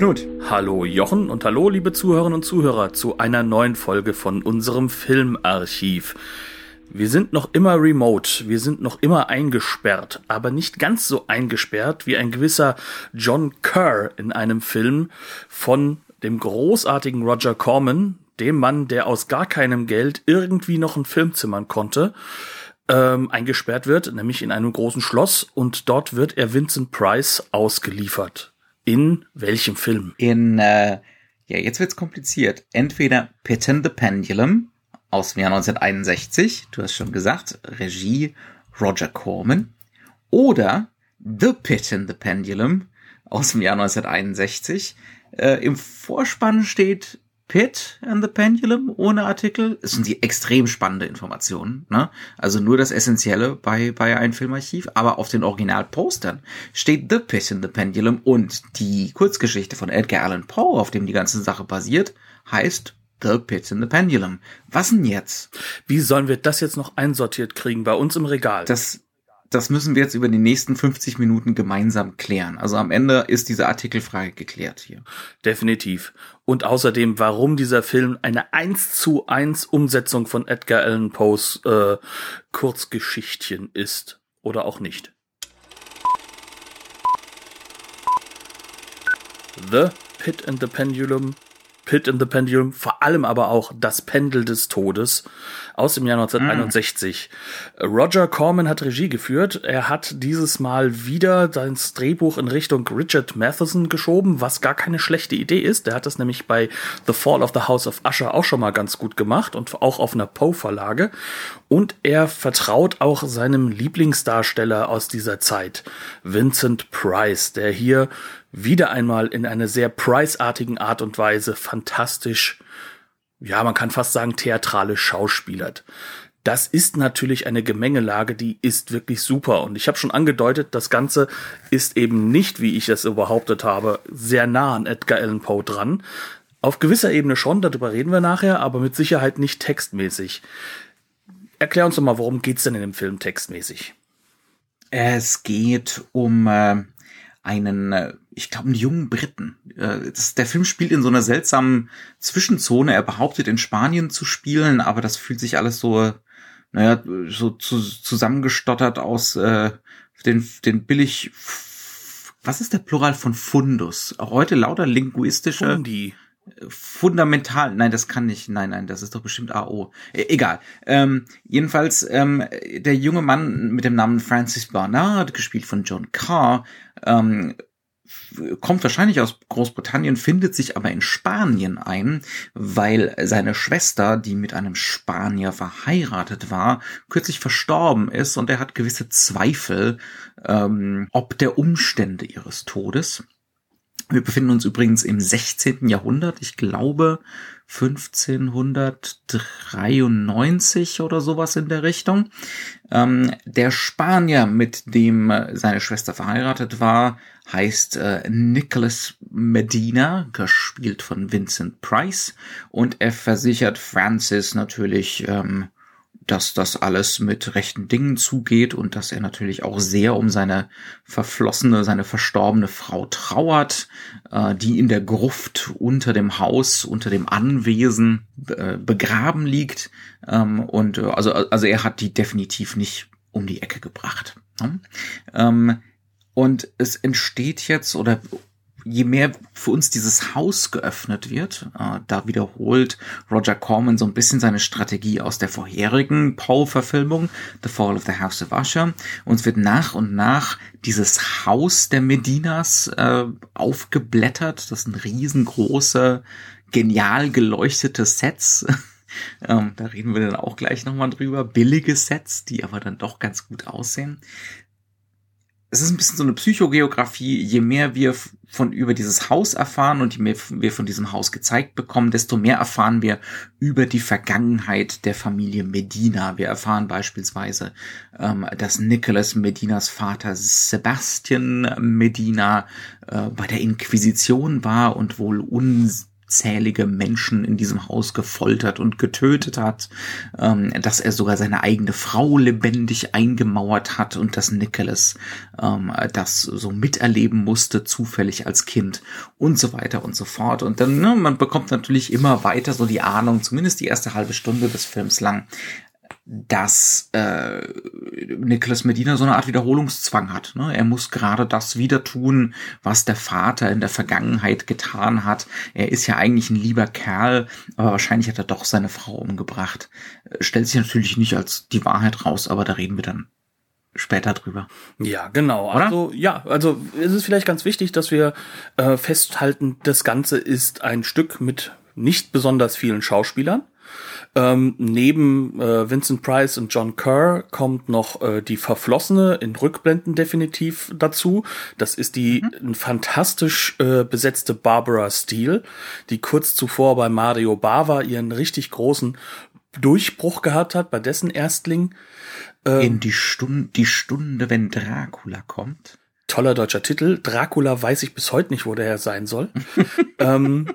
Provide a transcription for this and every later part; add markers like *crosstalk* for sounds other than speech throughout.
Knut. Hallo Jochen und hallo liebe Zuhörerinnen und Zuhörer zu einer neuen Folge von unserem Filmarchiv. Wir sind noch immer remote, wir sind noch immer eingesperrt, aber nicht ganz so eingesperrt wie ein gewisser John Kerr in einem Film von dem großartigen Roger Corman, dem Mann, der aus gar keinem Geld irgendwie noch einen Film zimmern konnte, ähm, eingesperrt wird, nämlich in einem großen Schloss und dort wird er Vincent Price ausgeliefert. In welchem Film? In, äh, ja, jetzt wird's kompliziert. Entweder Pit in the Pendulum aus dem Jahr 1961, du hast schon gesagt, Regie Roger Corman, oder The Pit in the Pendulum aus dem Jahr 1961. Äh, Im Vorspann steht Pit and the Pendulum ohne Artikel. Das sind die extrem spannende Informationen. Ne? Also nur das Essentielle bei, bei einem Filmarchiv. Aber auf den Originalpostern steht The Pit and the Pendulum und die Kurzgeschichte von Edgar Allan Poe, auf dem die ganze Sache basiert, heißt The Pit in the Pendulum. Was denn jetzt? Wie sollen wir das jetzt noch einsortiert kriegen bei uns im Regal? Das, das müssen wir jetzt über die nächsten 50 Minuten gemeinsam klären. Also am Ende ist diese Artikelfrage geklärt hier. Definitiv. Und außerdem, warum dieser Film eine 1 zu 1 Umsetzung von Edgar Allan Poes äh, Kurzgeschichtchen ist. Oder auch nicht. The Pit and the Pendulum Pit in the Pendulum, vor allem aber auch Das Pendel des Todes aus dem Jahr 1961. Mm. Roger Corman hat Regie geführt. Er hat dieses Mal wieder sein Drehbuch in Richtung Richard Matheson geschoben, was gar keine schlechte Idee ist. Der hat das nämlich bei The Fall of the House of Usher auch schon mal ganz gut gemacht und auch auf einer Poe-Verlage. Und er vertraut auch seinem Lieblingsdarsteller aus dieser Zeit, Vincent Price, der hier wieder einmal in einer sehr Price-artigen Art und Weise fantastisch, ja, man kann fast sagen, theatralisch schauspielert. Das ist natürlich eine Gemengelage, die ist wirklich super. Und ich habe schon angedeutet, das Ganze ist eben nicht, wie ich es behauptet habe, sehr nah an Edgar Allan Poe dran. Auf gewisser Ebene schon, darüber reden wir nachher, aber mit Sicherheit nicht textmäßig. Erklär uns doch mal, worum geht's denn in dem Film textmäßig? Es geht um äh, einen, äh, ich glaube, einen jungen Briten. Äh, das, der Film spielt in so einer seltsamen Zwischenzone. Er behauptet, in Spanien zu spielen, aber das fühlt sich alles so, naja, so zu, zusammengestottert aus äh, den, den billig. Was ist der Plural von Fundus? Heute lauter linguistische. Fundi fundamental, nein, das kann nicht, nein, nein, das ist doch bestimmt AO. E egal. Ähm, jedenfalls, ähm, der junge Mann mit dem Namen Francis Barnard, gespielt von John Carr, ähm, kommt wahrscheinlich aus Großbritannien, findet sich aber in Spanien ein, weil seine Schwester, die mit einem Spanier verheiratet war, kürzlich verstorben ist und er hat gewisse Zweifel, ähm, ob der Umstände ihres Todes. Wir befinden uns übrigens im 16. Jahrhundert, ich glaube 1593 oder sowas in der Richtung. Ähm, der Spanier, mit dem seine Schwester verheiratet war, heißt äh, Nicholas Medina, gespielt von Vincent Price, und er versichert Francis natürlich ähm, dass das alles mit rechten Dingen zugeht und dass er natürlich auch sehr um seine verflossene, seine verstorbene Frau trauert, äh, die in der Gruft unter dem Haus, unter dem Anwesen äh, begraben liegt. Ähm, und äh, also, also er hat die definitiv nicht um die Ecke gebracht. Ne? Ähm, und es entsteht jetzt oder je mehr für uns dieses Haus geöffnet wird, äh, da wiederholt Roger Corman so ein bisschen seine Strategie aus der vorherigen Paul-Verfilmung, The Fall of the House of Usher. Uns wird nach und nach dieses Haus der Medinas äh, aufgeblättert. Das sind riesengroße, genial geleuchtete Sets. *laughs* ähm, da reden wir dann auch gleich nochmal drüber. Billige Sets, die aber dann doch ganz gut aussehen es ist ein bisschen so eine Psychogeografie. Je mehr wir von über dieses Haus erfahren und je mehr wir von diesem Haus gezeigt bekommen, desto mehr erfahren wir über die Vergangenheit der Familie Medina. Wir erfahren beispielsweise, ähm, dass Nicholas Medinas Vater Sebastian Medina äh, bei der Inquisition war und wohl uns unzählige Menschen in diesem Haus gefoltert und getötet hat, ähm, dass er sogar seine eigene Frau lebendig eingemauert hat und dass Nicholas ähm, das so miterleben musste, zufällig als Kind und so weiter und so fort. Und dann, ne, man bekommt natürlich immer weiter so die Ahnung, zumindest die erste halbe Stunde des Films lang, dass äh, Nicholas Medina so eine Art Wiederholungszwang hat. Ne? Er muss gerade das wieder tun, was der Vater in der Vergangenheit getan hat. Er ist ja eigentlich ein lieber Kerl, aber wahrscheinlich hat er doch seine Frau umgebracht. Äh, stellt sich natürlich nicht als die Wahrheit raus, aber da reden wir dann später drüber. Ja, genau. Oder? Also ja, also es ist vielleicht ganz wichtig, dass wir äh, festhalten, das Ganze ist ein Stück mit nicht besonders vielen Schauspielern. Ähm, neben äh, Vincent Price und John Kerr kommt noch äh, die Verflossene in Rückblenden definitiv dazu. Das ist die mhm. fantastisch äh, besetzte Barbara Steele, die kurz zuvor bei Mario Bava ihren richtig großen Durchbruch gehabt hat, bei dessen Erstling. Ähm, in die Stunde, die Stunde, wenn Dracula kommt toller deutscher Titel. Dracula weiß ich bis heute nicht, wo der her sein soll. *laughs* ähm,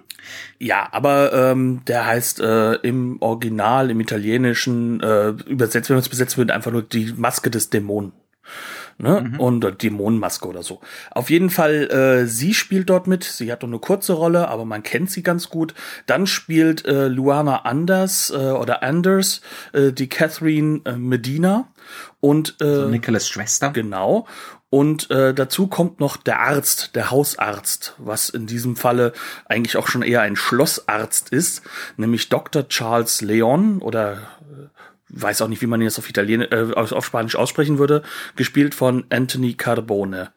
ja, aber ähm, der heißt äh, im Original, im Italienischen, äh, übersetzt, wenn man es besetzt wird, einfach nur die Maske des Dämonen. Ne? Mhm. Und äh, Dämonenmaske oder so. Auf jeden Fall, äh, sie spielt dort mit. Sie hat nur eine kurze Rolle, aber man kennt sie ganz gut. Dann spielt äh, Luana Anders äh, oder Anders äh, die Catherine äh, Medina und äh, also Nicholas Schwester. Genau. Und äh, dazu kommt noch der Arzt, der Hausarzt, was in diesem Falle eigentlich auch schon eher ein Schlossarzt ist, nämlich Dr. Charles Leon oder äh, weiß auch nicht, wie man ihn jetzt auf Italienisch, äh, auf Spanisch aussprechen würde, gespielt von Anthony Carbone.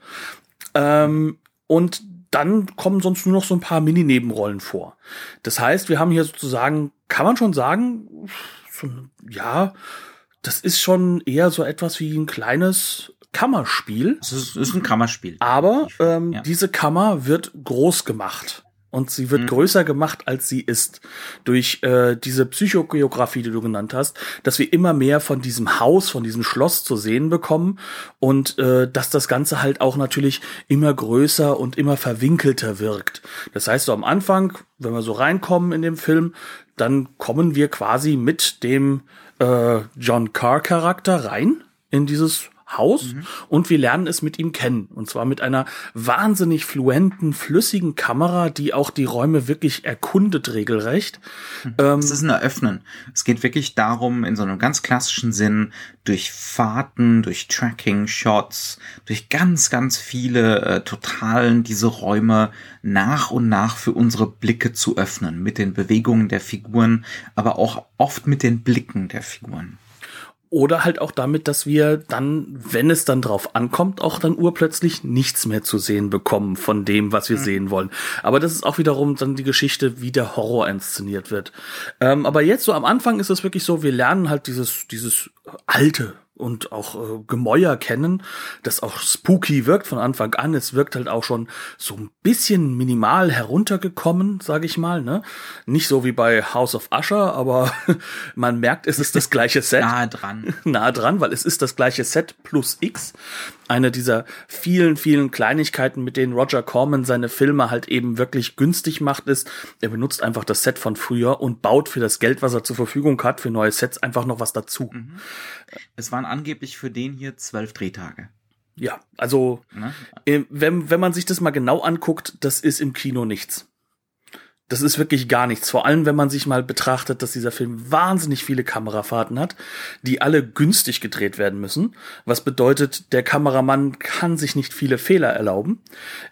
Ähm, und dann kommen sonst nur noch so ein paar Mini-Nebenrollen vor. Das heißt, wir haben hier sozusagen, kann man schon sagen, so, ja, das ist schon eher so etwas wie ein kleines Kammerspiel. Es ist, ist ein Kammerspiel. Aber ähm, ja. diese Kammer wird groß gemacht. Und sie wird mhm. größer gemacht, als sie ist. Durch äh, diese Psychogeografie, die du genannt hast, dass wir immer mehr von diesem Haus, von diesem Schloss zu sehen bekommen. Und äh, dass das Ganze halt auch natürlich immer größer und immer verwinkelter wirkt. Das heißt, so am Anfang, wenn wir so reinkommen in dem Film, dann kommen wir quasi mit dem äh, John Carr-Charakter rein in dieses Haus mhm. und wir lernen es mit ihm kennen. Und zwar mit einer wahnsinnig fluenten, flüssigen Kamera, die auch die Räume wirklich erkundet regelrecht. Mhm. Ähm, es ist ein Eröffnen. Es geht wirklich darum, in so einem ganz klassischen Sinn, durch Fahrten, durch Tracking-Shots, durch ganz, ganz viele äh, Totalen diese Räume nach und nach für unsere Blicke zu öffnen. Mit den Bewegungen der Figuren, aber auch oft mit den Blicken der Figuren. Oder halt auch damit, dass wir dann, wenn es dann drauf ankommt, auch dann urplötzlich nichts mehr zu sehen bekommen von dem, was wir mhm. sehen wollen. Aber das ist auch wiederum dann die Geschichte, wie der Horror inszeniert wird. Ähm, aber jetzt so am Anfang ist es wirklich so, wir lernen halt dieses, dieses alte, und auch äh, Gemäuer kennen, das auch spooky wirkt von Anfang an. Es wirkt halt auch schon so ein bisschen minimal heruntergekommen, sage ich mal. Ne? Nicht so wie bei House of Usher, aber *laughs* man merkt, es ist das gleiche Set. Nahe dran. *laughs* Nahe dran, weil es ist das gleiche Set plus X eine dieser vielen, vielen Kleinigkeiten, mit denen Roger Corman seine Filme halt eben wirklich günstig macht, ist, er benutzt einfach das Set von früher und baut für das Geld, was er zur Verfügung hat, für neue Sets einfach noch was dazu. Mhm. Es waren angeblich für den hier zwölf Drehtage. Ja, also ne? wenn, wenn man sich das mal genau anguckt, das ist im Kino nichts. Das ist wirklich gar nichts. Vor allem, wenn man sich mal betrachtet, dass dieser Film wahnsinnig viele Kamerafahrten hat, die alle günstig gedreht werden müssen. Was bedeutet, der Kameramann kann sich nicht viele Fehler erlauben.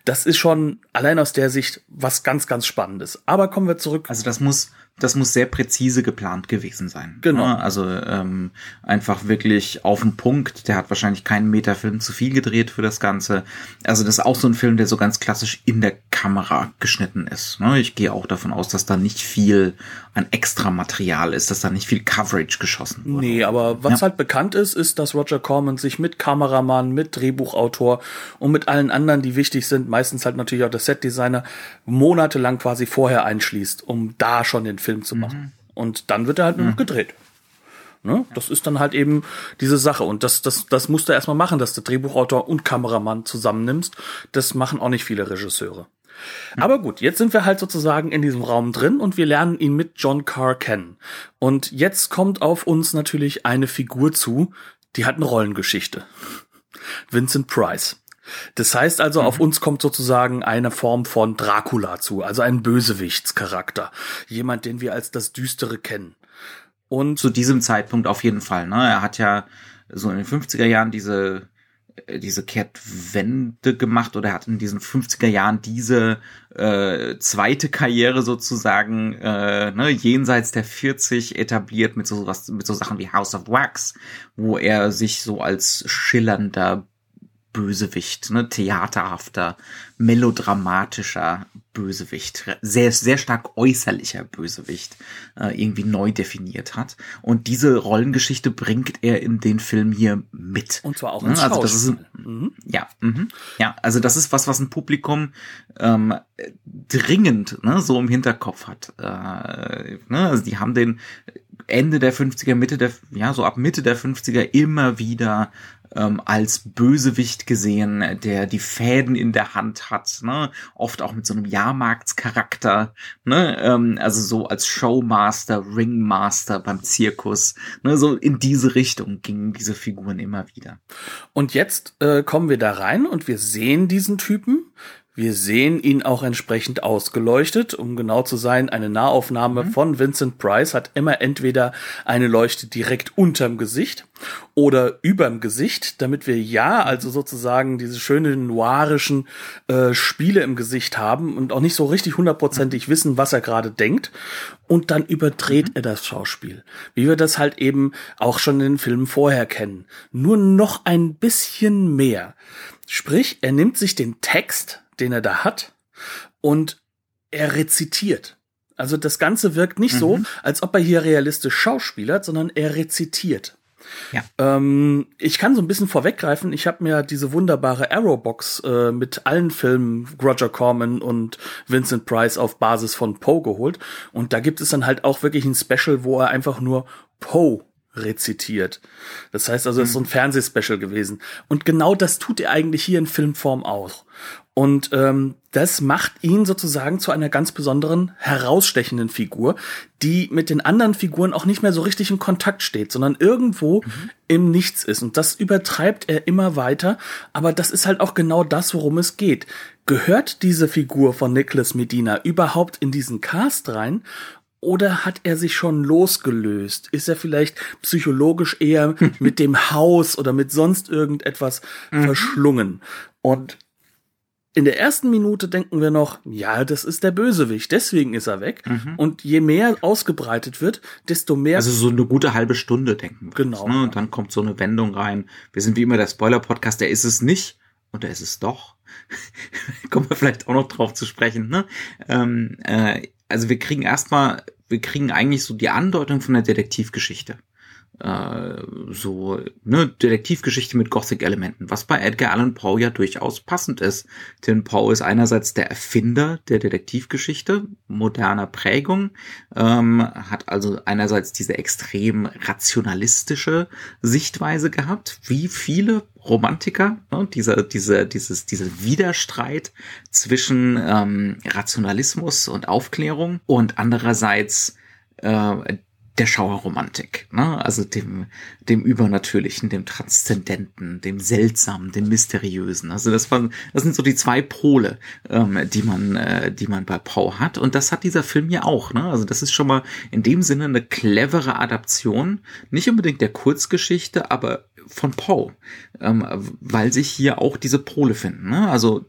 Das ist schon allein aus der Sicht was ganz, ganz Spannendes. Aber kommen wir zurück. Also das muss das muss sehr präzise geplant gewesen sein. Genau. Also ähm, einfach wirklich auf den Punkt. Der hat wahrscheinlich keinen Meter Film zu viel gedreht für das Ganze. Also das ist auch so ein Film, der so ganz klassisch in der Kamera geschnitten ist. Ne? Ich gehe auch davon aus, dass da nicht viel an extra Material ist, dass da nicht viel Coverage geschossen wurde. Nee, aber was ja. halt bekannt ist, ist, dass Roger Corman sich mit Kameramann, mit Drehbuchautor und mit allen anderen, die wichtig sind, meistens halt natürlich auch der Setdesigner, monatelang quasi vorher einschließt, um da schon den Film zu machen. Mhm. Und dann wird er halt nur noch mhm. gedreht. Ne? Das ist dann halt eben diese Sache. Und das, das, das musst du erstmal machen, dass du Drehbuchautor und Kameramann zusammennimmst. Das machen auch nicht viele Regisseure. Aber gut, jetzt sind wir halt sozusagen in diesem Raum drin und wir lernen ihn mit John Carr kennen. Und jetzt kommt auf uns natürlich eine Figur zu, die hat eine Rollengeschichte. Vincent Price. Das heißt also, mhm. auf uns kommt sozusagen eine Form von Dracula zu, also ein Bösewichtscharakter. Jemand, den wir als das Düstere kennen. Und zu diesem Zeitpunkt auf jeden Fall, ne? Er hat ja so in den 50er Jahren diese äh, diese Kehrtwende gemacht oder er hat in diesen 50er Jahren diese äh, zweite Karriere sozusagen äh, ne, jenseits der 40 etabliert mit so was mit so Sachen wie House of Wax, wo er sich so als schillernder Bösewicht, ne, theaterhafter, melodramatischer Bösewicht, sehr, sehr stark äußerlicher Bösewicht äh, irgendwie neu definiert hat. Und diese Rollengeschichte bringt er in den Film hier mit. Und zwar auch ins ne? also das ist mhm. Ja, mh, ja, also das ist was, was ein Publikum ähm, dringend ne, so im Hinterkopf hat. Äh, ne? Also die haben den Ende der 50er, Mitte der, ja, so ab Mitte der 50er immer wieder ähm, als Bösewicht gesehen, der die Fäden in der Hand hat, ne? oft auch mit so einem Jahrmarktscharakter, ne? ähm, also so als Showmaster, Ringmaster beim Zirkus, ne? so in diese Richtung gingen diese Figuren immer wieder. Und jetzt äh, kommen wir da rein und wir sehen diesen Typen, wir sehen ihn auch entsprechend ausgeleuchtet. Um genau zu sein, eine Nahaufnahme mhm. von Vincent Price hat immer entweder eine Leuchte direkt unterm Gesicht oder überm Gesicht, damit wir ja also sozusagen diese schönen noirischen äh, Spiele im Gesicht haben und auch nicht so richtig hundertprozentig mhm. wissen, was er gerade denkt. Und dann überdreht mhm. er das Schauspiel, wie wir das halt eben auch schon in den Filmen vorher kennen. Nur noch ein bisschen mehr. Sprich, er nimmt sich den Text den er da hat und er rezitiert. Also das Ganze wirkt nicht mhm. so, als ob er hier realistisch schauspielert, sondern er rezitiert. Ja. Ähm, ich kann so ein bisschen vorweggreifen. Ich habe mir diese wunderbare Arrowbox äh, mit allen Filmen Roger Corman und Vincent Price auf Basis von Poe geholt. Und da gibt es dann halt auch wirklich ein Special, wo er einfach nur Poe rezitiert. Das heißt also, es ist so ein mhm. Fernsehspecial gewesen. Und genau das tut er eigentlich hier in Filmform auch. Und ähm, das macht ihn sozusagen zu einer ganz besonderen, herausstechenden Figur, die mit den anderen Figuren auch nicht mehr so richtig in Kontakt steht, sondern irgendwo mhm. im Nichts ist. Und das übertreibt er immer weiter. Aber das ist halt auch genau das, worum es geht. Gehört diese Figur von Nicholas Medina überhaupt in diesen Cast rein? Oder hat er sich schon losgelöst? Ist er vielleicht psychologisch eher *laughs* mit dem Haus oder mit sonst irgendetwas mhm. verschlungen? Und in der ersten Minute denken wir noch, ja, das ist der Bösewicht, deswegen ist er weg. Mhm. Und je mehr ausgebreitet wird, desto mehr. Also so eine gute halbe Stunde denken wir. Genau. Ne? Und dann kommt so eine Wendung rein. Wir sind wie immer der Spoiler-Podcast, der ist es nicht und der ist es doch. *laughs* Kommen wir vielleicht auch noch drauf zu sprechen. Ne? Ähm, äh, also wir kriegen erstmal, wir kriegen eigentlich so die Andeutung von der Detektivgeschichte äh, so ne Detektivgeschichte mit Gothic-Elementen, was bei Edgar Allan Poe ja durchaus passend ist. Denn Poe ist einerseits der Erfinder der Detektivgeschichte moderner Prägung, ähm, hat also einerseits diese extrem rationalistische Sichtweise gehabt, wie viele Romantiker, ne, dieser, dieser, dieses, dieser Widerstreit zwischen ähm, Rationalismus und Aufklärung und andererseits äh, der Schauerromantik, ne? also dem, dem Übernatürlichen, dem Transzendenten, dem Seltsamen, dem Mysteriösen. Also das waren, das sind so die zwei Pole, ähm, die man, äh, die man bei Poe hat. Und das hat dieser Film ja auch. Ne? Also das ist schon mal in dem Sinne eine clevere Adaption, nicht unbedingt der Kurzgeschichte, aber von Poe, ähm, weil sich hier auch diese Pole finden. Ne? Also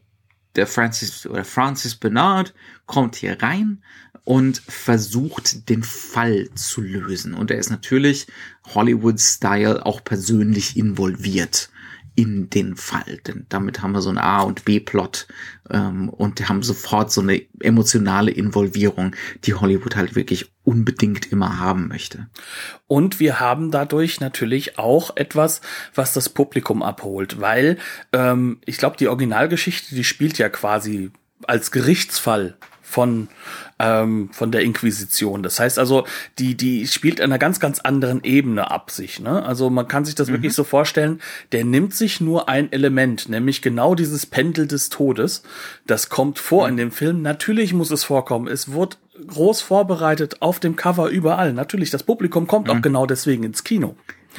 der Francis oder Francis Bernard kommt hier rein und versucht, den Fall zu lösen. Und er ist natürlich Hollywood-Style auch persönlich involviert in den Fall. Denn damit haben wir so einen A- und B-Plot ähm, und haben sofort so eine emotionale Involvierung, die Hollywood halt wirklich unbedingt immer haben möchte. Und wir haben dadurch natürlich auch etwas, was das Publikum abholt, weil ähm, ich glaube, die Originalgeschichte, die spielt ja quasi als Gerichtsfall von ähm, von der Inquisition. Das heißt also, die die spielt einer ganz ganz anderen Ebene ab sich. Ne? Also man kann sich das mhm. wirklich so vorstellen. Der nimmt sich nur ein Element, nämlich genau dieses Pendel des Todes. Das kommt vor mhm. in dem Film. Natürlich muss es vorkommen. Es wird groß vorbereitet auf dem Cover überall. Natürlich, das Publikum kommt mhm. auch genau deswegen ins Kino.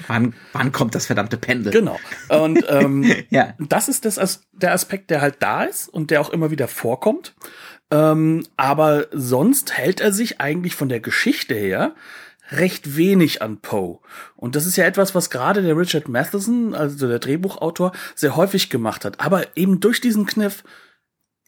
Wann, wann kommt das verdammte Pendel? Genau. Und *laughs* ähm, ja. das ist das, der Aspekt, der halt da ist und der auch immer wieder vorkommt. Ähm, aber sonst hält er sich eigentlich von der Geschichte her recht wenig an Poe. Und das ist ja etwas, was gerade der Richard Matheson, also der Drehbuchautor, sehr häufig gemacht hat. Aber eben durch diesen Kniff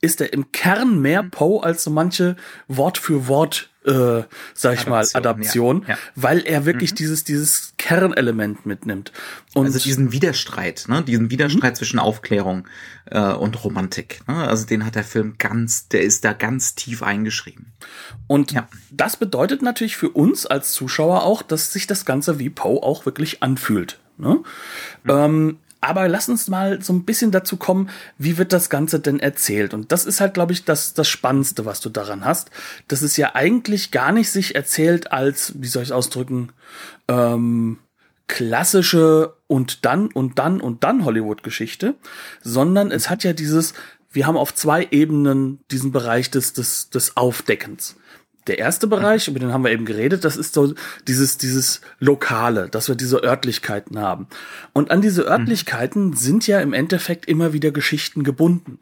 ist er im Kern mehr mhm. Poe als so manche Wort für Wort äh, sag ich Adaption, mal, Adaption, ja. Ja. weil er wirklich mhm. dieses, dieses Kernelement mitnimmt. Und also diesen Widerstreit, ne, diesen Widerstreit mhm. zwischen Aufklärung äh, und Romantik. Ne? Also den hat der Film ganz, der ist da ganz tief eingeschrieben. Und ja. das bedeutet natürlich für uns als Zuschauer auch, dass sich das Ganze wie Poe auch wirklich anfühlt. Ne? Mhm. Ähm, aber lass uns mal so ein bisschen dazu kommen, wie wird das Ganze denn erzählt? Und das ist halt, glaube ich, das, das Spannendste, was du daran hast. Das ist ja eigentlich gar nicht sich erzählt als, wie soll ich ausdrücken, ähm, klassische und dann und dann und dann Hollywood-Geschichte, sondern es hat ja dieses, wir haben auf zwei Ebenen diesen Bereich des, des, des Aufdeckens der erste Bereich, über den haben wir eben geredet, das ist so dieses, dieses Lokale, dass wir diese Örtlichkeiten haben. Und an diese Örtlichkeiten mhm. sind ja im Endeffekt immer wieder Geschichten gebunden.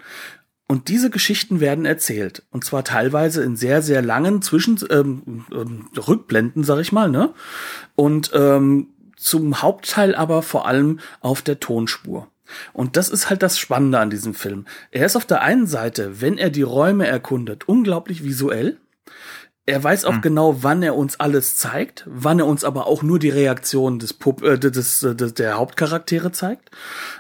Und diese Geschichten werden erzählt. Und zwar teilweise in sehr, sehr langen Zwischen ähm, ähm, Rückblenden, sag ich mal, ne? Und ähm, zum Hauptteil aber vor allem auf der Tonspur. Und das ist halt das Spannende an diesem Film. Er ist auf der einen Seite, wenn er die Räume erkundet, unglaublich visuell er weiß auch hm. genau, wann er uns alles zeigt, wann er uns aber auch nur die Reaktion des, Pup äh, des, des der Hauptcharaktere zeigt.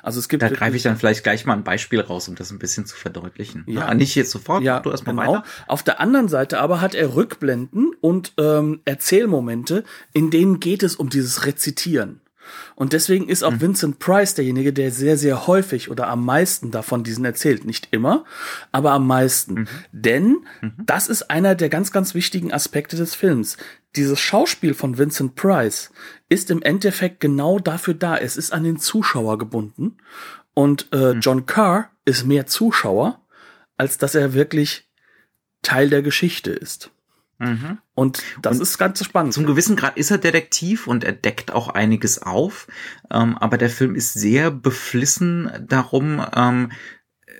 Also es gibt. Da greife ich dann vielleicht gleich mal ein Beispiel raus, um das ein bisschen zu verdeutlichen. Ja, ja nicht jetzt sofort. Ja, du erstmal genau. Weiter. Auf der anderen Seite aber hat er Rückblenden und ähm, Erzählmomente, in denen geht es um dieses Rezitieren. Und deswegen ist auch mhm. Vincent Price derjenige, der sehr, sehr häufig oder am meisten davon diesen erzählt. Nicht immer, aber am meisten. Mhm. Denn mhm. das ist einer der ganz, ganz wichtigen Aspekte des Films. Dieses Schauspiel von Vincent Price ist im Endeffekt genau dafür da. Es ist an den Zuschauer gebunden. Und äh, mhm. John Carr ist mehr Zuschauer, als dass er wirklich Teil der Geschichte ist. Mhm. Und das und ist ganz spannend. Zum gewissen Grad ist er Detektiv und er deckt auch einiges auf. Ähm, aber der Film ist sehr beflissen darum, ähm,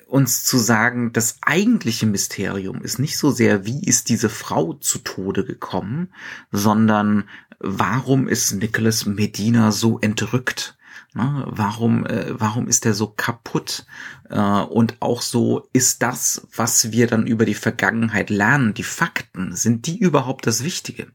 uns zu sagen, das eigentliche Mysterium ist nicht so sehr, wie ist diese Frau zu Tode gekommen, sondern warum ist Nicholas Medina so entrückt? Ne? Warum, äh, warum ist er so kaputt? Äh, und auch so ist das, was wir dann über die Vergangenheit lernen, die Fakten, sind die überhaupt das Wichtige?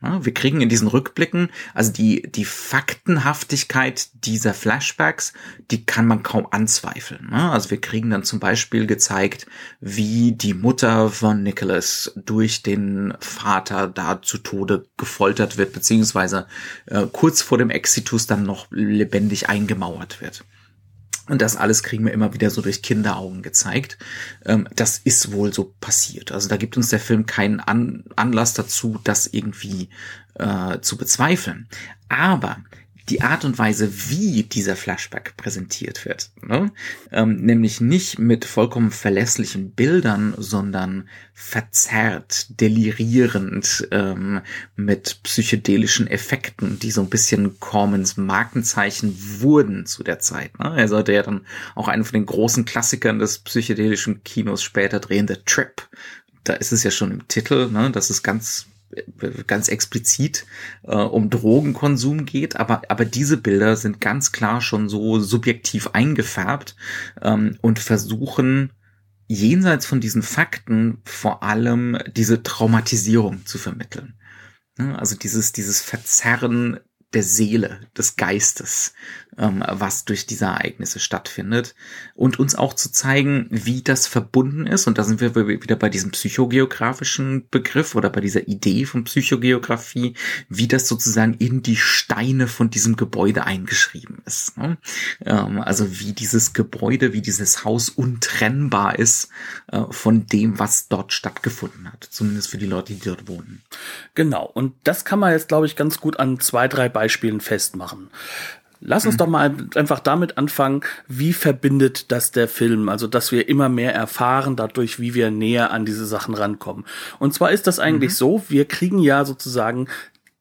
Wir kriegen in diesen Rückblicken, also die, die Faktenhaftigkeit dieser Flashbacks, die kann man kaum anzweifeln. Ne? Also wir kriegen dann zum Beispiel gezeigt, wie die Mutter von Nicholas durch den Vater da zu Tode gefoltert wird, beziehungsweise äh, kurz vor dem Exitus dann noch lebendig eingemauert wird. Und das alles kriegen wir immer wieder so durch Kinderaugen gezeigt. Ähm, das ist wohl so passiert. Also da gibt uns der Film keinen An Anlass dazu, das irgendwie äh, zu bezweifeln. Aber die Art und Weise, wie dieser Flashback präsentiert wird. Ne? Ähm, nämlich nicht mit vollkommen verlässlichen Bildern, sondern verzerrt, delirierend, ähm, mit psychedelischen Effekten, die so ein bisschen Cormans Markenzeichen wurden zu der Zeit. Ne? Er sollte ja dann auch einen von den großen Klassikern des psychedelischen Kinos später drehen, The Trip. Da ist es ja schon im Titel, ne? das ist ganz ganz explizit äh, um Drogenkonsum geht, aber, aber diese Bilder sind ganz klar schon so subjektiv eingefärbt ähm, und versuchen jenseits von diesen Fakten vor allem diese Traumatisierung zu vermitteln. Also dieses, dieses Verzerren der Seele, des Geistes, was durch diese Ereignisse stattfindet und uns auch zu zeigen, wie das verbunden ist. Und da sind wir wieder bei diesem psychogeografischen Begriff oder bei dieser Idee von Psychogeografie, wie das sozusagen in die Steine von diesem Gebäude eingeschrieben ist. Ne? Ähm, also wie dieses Gebäude, wie dieses Haus untrennbar ist äh, von dem, was dort stattgefunden hat. Zumindest für die Leute, die dort wohnen. Genau. Und das kann man jetzt, glaube ich, ganz gut an zwei, drei Beispielen festmachen. Lass uns mhm. doch mal einfach damit anfangen, wie verbindet das der Film? Also, dass wir immer mehr erfahren dadurch, wie wir näher an diese Sachen rankommen. Und zwar ist das eigentlich mhm. so, wir kriegen ja sozusagen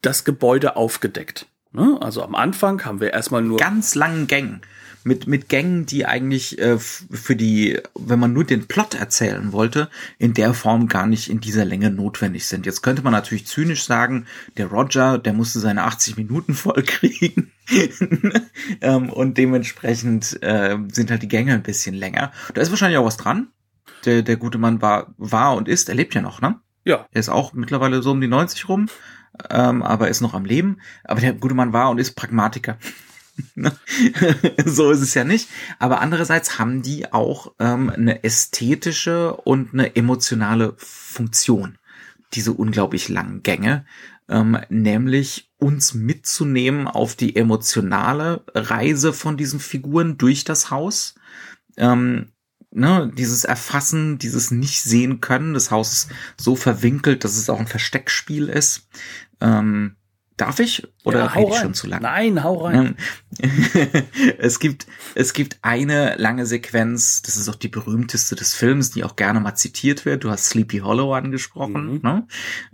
das Gebäude aufgedeckt. Ne? Also am Anfang haben wir erstmal nur ganz langen Gängen mit, mit Gängen, die eigentlich äh, für die, wenn man nur den Plot erzählen wollte, in der Form gar nicht in dieser Länge notwendig sind. Jetzt könnte man natürlich zynisch sagen, der Roger, der musste seine 80 Minuten *laughs* voll kriegen. *laughs* ähm, und dementsprechend äh, sind halt die Gänge ein bisschen länger. Da ist wahrscheinlich auch was dran. Der, der gute Mann war, war und ist, er lebt ja noch, ne? Ja. Er ist auch mittlerweile so um die 90 rum, ähm, aber ist noch am Leben. Aber der gute Mann war und ist Pragmatiker. *laughs* so ist es ja nicht. Aber andererseits haben die auch ähm, eine ästhetische und eine emotionale Funktion, diese unglaublich langen Gänge, ähm, nämlich uns mitzunehmen auf die emotionale Reise von diesen Figuren durch das Haus. Ähm, ne, dieses Erfassen, dieses nicht sehen können des Hauses so verwinkelt, dass es auch ein Versteckspiel ist. Ähm, Darf ich? Oder ja, rede ich schon zu lange? Nein, hau rein. *laughs* es gibt, es gibt eine lange Sequenz, das ist auch die berühmteste des Films, die auch gerne mal zitiert wird. Du hast Sleepy Hollow angesprochen. Mhm. Ne?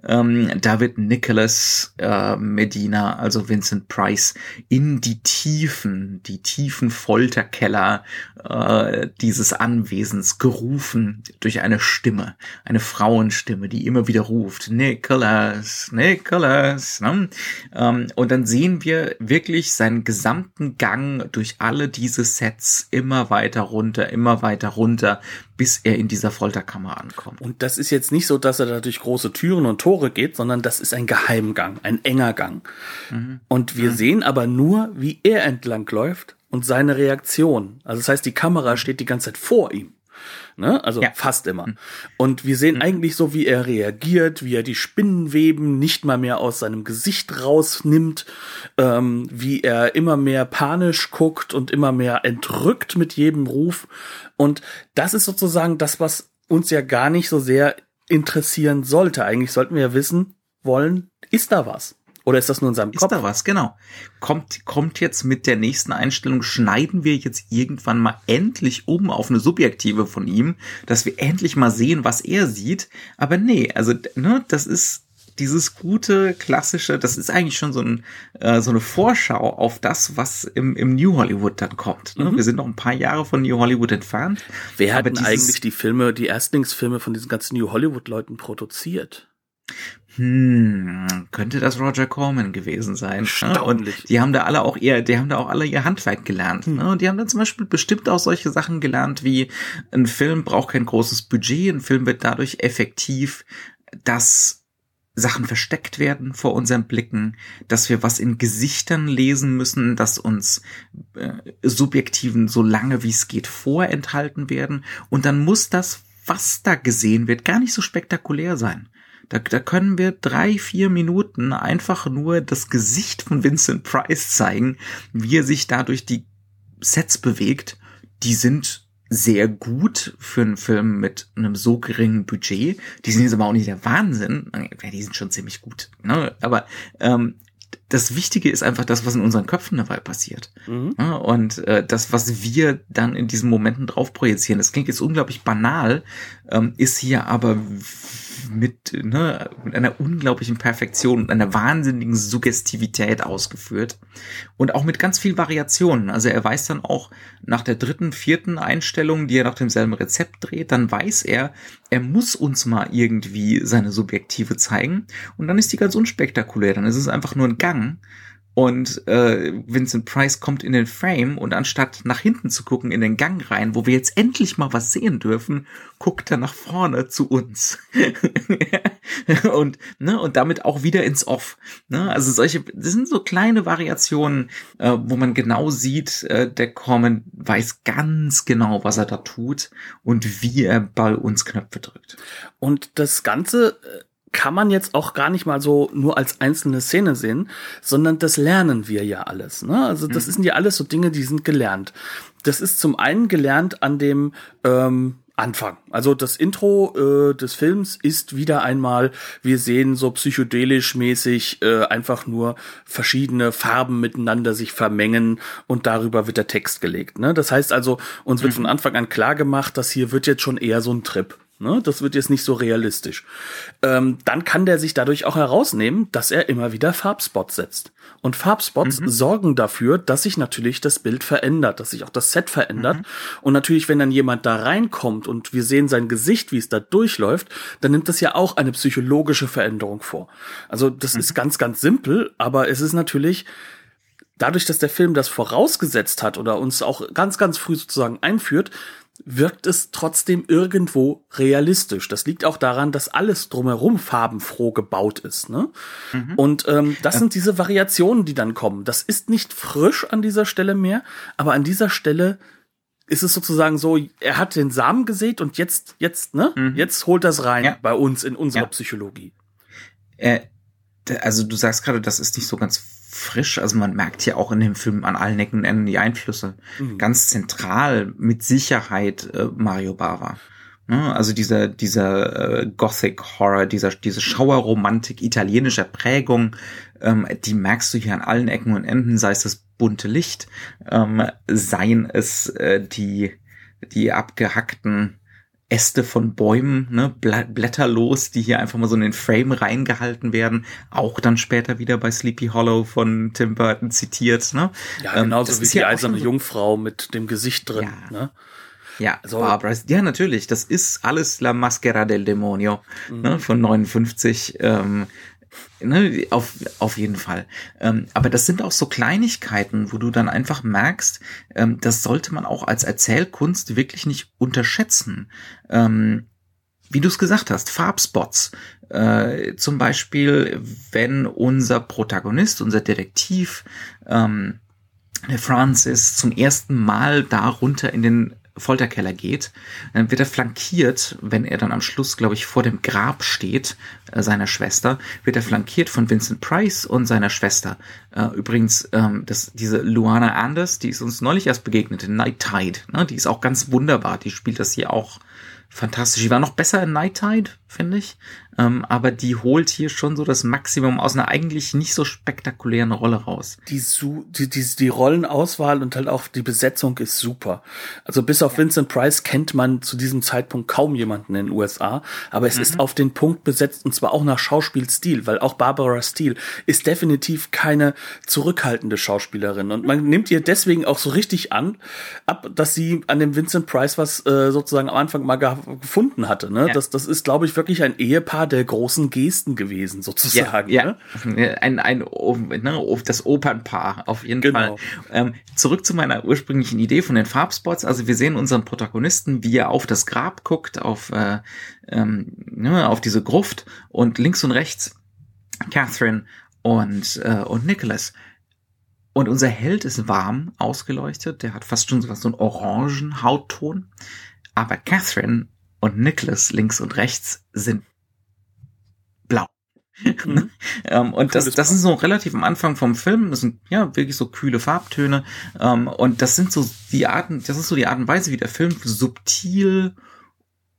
Ähm, da wird Nicholas äh, Medina, also Vincent Price, in die Tiefen, die tiefen Folterkeller äh, dieses Anwesens gerufen durch eine Stimme, eine Frauenstimme, die immer wieder ruft, Nicholas, Nicholas. Ne? Ähm, und dann sehen wir wirklich seinen gesamten Gang durch alle diese Sets immer weiter runter, immer weiter runter, bis er in dieser Folterkammer ankommt. Und das ist jetzt nicht so, dass er da durch große Türen und Tore geht, sondern das ist ein Geheimgang, ein enger Gang. Mhm. Und wir mhm. sehen aber nur, wie er entlang läuft und seine Reaktion. Also das heißt, die Kamera steht die ganze Zeit vor ihm. Ne? Also ja. fast immer. Hm. Und wir sehen mhm. eigentlich so, wie er reagiert, wie er die Spinnenweben nicht mal mehr aus seinem Gesicht rausnimmt, ähm, wie er immer mehr panisch guckt und immer mehr entrückt mit jedem Ruf. Und das ist sozusagen das, was uns ja gar nicht so sehr interessieren sollte. Eigentlich sollten wir ja wissen wollen, ist da was? Oder ist das nur in seinem Kopf? Ist da was, genau. Kommt, kommt jetzt mit der nächsten Einstellung, schneiden wir jetzt irgendwann mal endlich um auf eine subjektive von ihm, dass wir endlich mal sehen, was er sieht. Aber nee, also, ne, das ist dieses gute, klassische, das ist eigentlich schon so, ein, äh, so eine Vorschau auf das, was im, im New Hollywood dann kommt. Ne? Mhm. Wir sind noch ein paar Jahre von New Hollywood entfernt. Wer hat denn eigentlich die Filme, die Erstlingsfilme von diesen ganzen New Hollywood-Leuten produziert? Hm, könnte das Roger Corman gewesen sein. Ne? Und die haben da alle auch ihr, die haben da auch alle ihr Handwerk gelernt. Hm. Und die haben dann zum Beispiel bestimmt auch solche Sachen gelernt wie ein Film braucht kein großes Budget, ein Film wird dadurch effektiv, dass Sachen versteckt werden vor unseren Blicken, dass wir was in Gesichtern lesen müssen, dass uns äh, Subjektiven so lange wie es geht vorenthalten werden. Und dann muss das, was da gesehen wird, gar nicht so spektakulär sein. Da, da können wir drei, vier Minuten einfach nur das Gesicht von Vincent Price zeigen, wie er sich da durch die Sets bewegt. Die sind sehr gut für einen Film mit einem so geringen Budget. Die sind jetzt aber auch nicht der Wahnsinn. Ja, die sind schon ziemlich gut. Ne? Aber ähm, das Wichtige ist einfach das, was in unseren Köpfen dabei passiert. Mhm. Ja, und äh, das, was wir dann in diesen Momenten drauf projizieren. Das klingt jetzt unglaublich banal, ähm, ist hier aber mit, ne, mit einer unglaublichen Perfektion und einer wahnsinnigen Suggestivität ausgeführt und auch mit ganz viel Variationen. Also er weiß dann auch nach der dritten, vierten Einstellung, die er nach demselben Rezept dreht, dann weiß er, er muss uns mal irgendwie seine Subjektive zeigen und dann ist die ganz unspektakulär. Dann ist es einfach nur ein Gang und äh, Vincent Price kommt in den Frame und anstatt nach hinten zu gucken in den Gang rein, wo wir jetzt endlich mal was sehen dürfen, guckt er nach vorne zu uns *laughs* und ne und damit auch wieder ins Off. Ne? Also solche, das sind so kleine Variationen, äh, wo man genau sieht, äh, der Corman weiß ganz genau, was er da tut und wie er bei uns Knöpfe drückt. Und das Ganze äh, kann man jetzt auch gar nicht mal so nur als einzelne Szene sehen, sondern das lernen wir ja alles. Ne? Also das mhm. sind ja alles so Dinge, die sind gelernt. Das ist zum einen gelernt an dem ähm, Anfang. Also das Intro äh, des Films ist wieder einmal, wir sehen so psychedelisch mäßig äh, einfach nur verschiedene Farben miteinander sich vermengen und darüber wird der Text gelegt. Ne? Das heißt also, uns wird mhm. von Anfang an klar gemacht, dass hier wird jetzt schon eher so ein Trip. Ne? Das wird jetzt nicht so realistisch. Ähm, dann kann der sich dadurch auch herausnehmen, dass er immer wieder Farbspots setzt. Und Farbspots mhm. sorgen dafür, dass sich natürlich das Bild verändert, dass sich auch das Set verändert. Mhm. Und natürlich, wenn dann jemand da reinkommt und wir sehen sein Gesicht, wie es da durchläuft, dann nimmt das ja auch eine psychologische Veränderung vor. Also das mhm. ist ganz, ganz simpel, aber es ist natürlich dadurch, dass der Film das vorausgesetzt hat oder uns auch ganz, ganz früh sozusagen einführt, wirkt es trotzdem irgendwo realistisch. Das liegt auch daran, dass alles drumherum farbenfroh gebaut ist. Ne? Mhm. Und ähm, das sind diese Variationen, die dann kommen. Das ist nicht frisch an dieser Stelle mehr, aber an dieser Stelle ist es sozusagen so, er hat den Samen gesät und jetzt, jetzt, ne? Mhm. Jetzt holt das rein ja. bei uns in unserer ja. Psychologie. Äh, also du sagst gerade, das ist nicht so ganz frisch. Also man merkt ja auch in dem Film an allen Ecken und Enden die Einflüsse. Mhm. Ganz zentral mit Sicherheit äh, Mario Bava. Ne? Also dieser, dieser äh, Gothic Horror, dieser, diese Schauerromantik italienischer Prägung, ähm, die merkst du hier an allen Ecken und Enden, sei es das bunte Licht, ähm, seien es äh, die, die abgehackten Äste von Bäumen, ne, blätterlos, die hier einfach mal so in den Frame reingehalten werden, auch dann später wieder bei Sleepy Hollow von Tim Burton zitiert, ne? Ja, genauso ähm, wie die eiserne so Jungfrau mit dem Gesicht drin, ja. ne? Ja, also, Barbara, ja, natürlich, das ist alles La Maschera del Demonio mhm. ne, von 59. Ähm, Ne, auf, auf jeden Fall. Ähm, aber das sind auch so Kleinigkeiten, wo du dann einfach merkst, ähm, das sollte man auch als Erzählkunst wirklich nicht unterschätzen. Ähm, wie du es gesagt hast, Farbspots. Äh, zum Beispiel, wenn unser Protagonist, unser Detektiv, ähm, der Francis zum ersten Mal darunter in den Folterkeller geht, wird er flankiert, wenn er dann am Schluss, glaube ich, vor dem Grab steht, äh, seiner Schwester, wird er flankiert von Vincent Price und seiner Schwester. Äh, übrigens, ähm, das, diese Luana Anders, die ist uns neulich erst begegnet in Night Tide, ne? die ist auch ganz wunderbar, die spielt das hier auch fantastisch. Die war noch besser in Night Tide, finde ich. Ähm, aber die holt hier schon so das Maximum aus einer eigentlich nicht so spektakulären Rolle raus. Die, die, die, die Rollenauswahl und halt auch die Besetzung ist super. Also bis auf Vincent Price kennt man zu diesem Zeitpunkt kaum jemanden in den USA, aber es mhm. ist auf den Punkt besetzt und zwar auch nach Schauspielstil, weil auch Barbara Steele ist definitiv keine zurückhaltende Schauspielerin und man nimmt ihr deswegen auch so richtig an, ab, dass sie an dem Vincent Price was äh, sozusagen am Anfang mal gefunden hatte. Ne? Ja. Das, das ist, glaube ich, wirklich ein Ehepaar der großen Gesten gewesen, sozusagen. Ja, ja. ein, ein, ne, das Opernpaar, auf jeden genau. Fall. Ähm, zurück zu meiner ursprünglichen Idee von den Farbspots. Also wir sehen unseren Protagonisten, wie er auf das Grab guckt, auf, äh, ähm, ne, auf diese Gruft und links und rechts Catherine und, äh, und Nicholas. Und unser Held ist warm ausgeleuchtet, der hat fast schon so einen orangen Hautton. Aber Catherine und Nicholas links und rechts sind blau. Mhm. *laughs* ähm, und das, das ist so relativ am Anfang vom Film. Das sind ja wirklich so kühle Farbtöne. Ähm, und das sind so die Arten, das ist so die Art und Weise, wie der Film subtil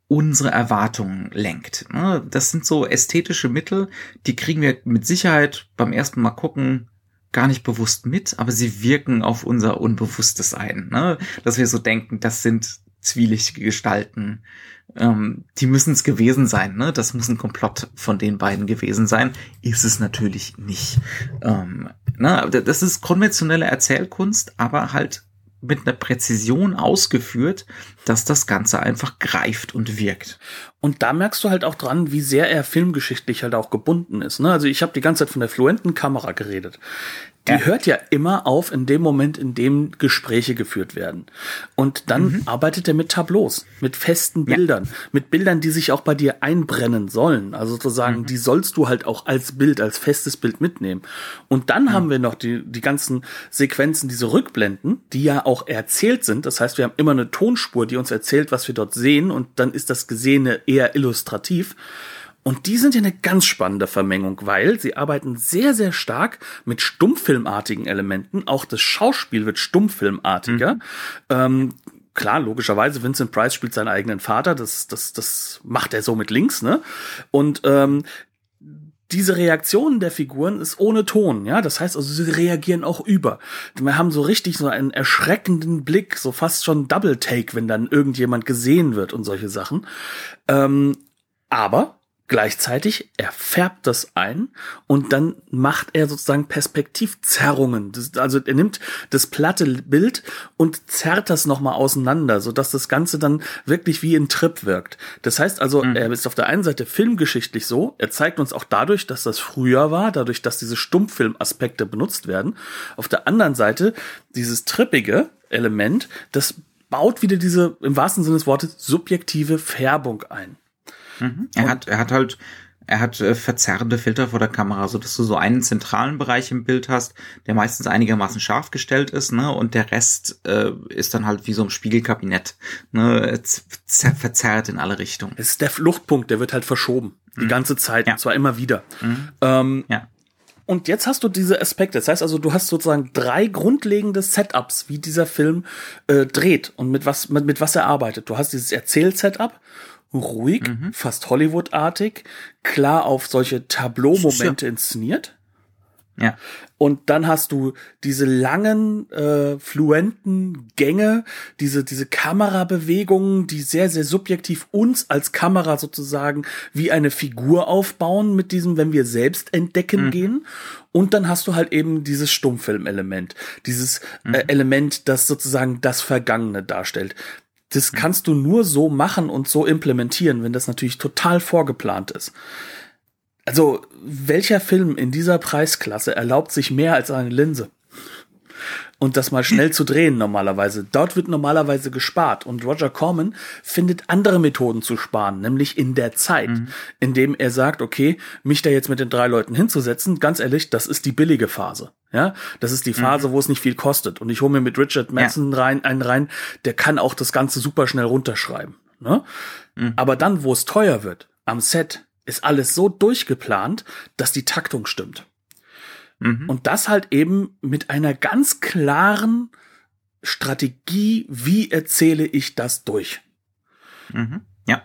unsere Erwartungen lenkt. Ne? Das sind so ästhetische Mittel, die kriegen wir mit Sicherheit beim ersten Mal gucken gar nicht bewusst mit, aber sie wirken auf unser Unbewusstes ein. Ne? Dass wir so denken, das sind zwielichtige Gestalten. Ähm, die müssen es gewesen sein, ne? Das muss ein Komplott von den beiden gewesen sein. Ist es natürlich nicht. Ähm, ne? Das ist konventionelle Erzählkunst, aber halt mit einer Präzision ausgeführt, dass das Ganze einfach greift und wirkt. Und da merkst du halt auch dran, wie sehr er filmgeschichtlich halt auch gebunden ist. Ne? Also ich habe die ganze Zeit von der fluenten Kamera geredet die ja. hört ja immer auf in dem Moment, in dem Gespräche geführt werden. Und dann mhm. arbeitet er mit Tableaus, mit festen Bildern, ja. mit Bildern, die sich auch bei dir einbrennen sollen. Also sozusagen, mhm. die sollst du halt auch als Bild, als festes Bild mitnehmen. Und dann mhm. haben wir noch die, die ganzen Sequenzen, diese Rückblenden, die ja auch erzählt sind. Das heißt, wir haben immer eine Tonspur, die uns erzählt, was wir dort sehen. Und dann ist das Gesehene eher illustrativ. Und die sind ja eine ganz spannende Vermengung, weil sie arbeiten sehr, sehr stark mit stummfilmartigen Elementen. Auch das Schauspiel wird stummfilmartiger. Mhm. Ähm, klar, logischerweise, Vincent Price spielt seinen eigenen Vater, das, das, das macht er so mit links, ne? Und ähm, diese Reaktionen der Figuren ist ohne Ton, ja. Das heißt also, sie reagieren auch über. Wir haben so richtig so einen erschreckenden Blick, so fast schon Double Take, wenn dann irgendjemand gesehen wird und solche Sachen. Ähm, aber Gleichzeitig, er färbt das ein und dann macht er sozusagen Perspektivzerrungen. Das, also er nimmt das platte Bild und zerrt das nochmal auseinander, sodass das Ganze dann wirklich wie ein Trip wirkt. Das heißt also, mhm. er ist auf der einen Seite filmgeschichtlich so, er zeigt uns auch dadurch, dass das früher war, dadurch, dass diese Stummfilmaspekte benutzt werden. Auf der anderen Seite dieses trippige Element, das baut wieder diese, im wahrsten Sinne des Wortes, subjektive Färbung ein. Mhm. Er hat, er hat halt, er hat äh, verzerrende Filter vor der Kamera, so dass du so einen zentralen Bereich im Bild hast, der meistens einigermaßen scharf gestellt ist, ne, und der Rest äh, ist dann halt wie so ein Spiegelkabinett, ne, verzerrt in alle Richtungen. Es ist der Fluchtpunkt, der wird halt verschoben die mhm. ganze Zeit, ja. und zwar immer wieder. Mhm. Ähm, ja. Und jetzt hast du diese Aspekte. Das heißt also, du hast sozusagen drei grundlegende Setups, wie dieser Film äh, dreht und mit was, mit, mit was er arbeitet. Du hast dieses Erzähl-Setup, ruhig, mhm. fast Hollywood-artig, klar auf solche Tableau-Momente inszeniert. Ja. Und dann hast du diese langen, äh, fluenten Gänge, diese, diese Kamerabewegungen, die sehr, sehr subjektiv uns als Kamera sozusagen wie eine Figur aufbauen mit diesem, wenn wir selbst entdecken mhm. gehen. Und dann hast du halt eben dieses Stummfilm-Element, dieses äh, mhm. äh, Element, das sozusagen das Vergangene darstellt. Das kannst du nur so machen und so implementieren, wenn das natürlich total vorgeplant ist. Also, welcher Film in dieser Preisklasse erlaubt sich mehr als eine Linse? und das mal schnell zu drehen normalerweise. Dort wird normalerweise gespart und Roger Corman findet andere Methoden zu sparen, nämlich in der Zeit, mhm. indem er sagt, okay, mich da jetzt mit den drei Leuten hinzusetzen, ganz ehrlich, das ist die billige Phase. Ja, das ist die Phase, mhm. wo es nicht viel kostet. Und ich hole mir mit Richard Madsen ja. rein, einen rein, der kann auch das Ganze super schnell runterschreiben. Ne? Mhm. Aber dann, wo es teuer wird, am Set, ist alles so durchgeplant, dass die Taktung stimmt. Mhm. Und das halt eben mit einer ganz klaren Strategie, wie erzähle ich das durch. Mhm. Ja.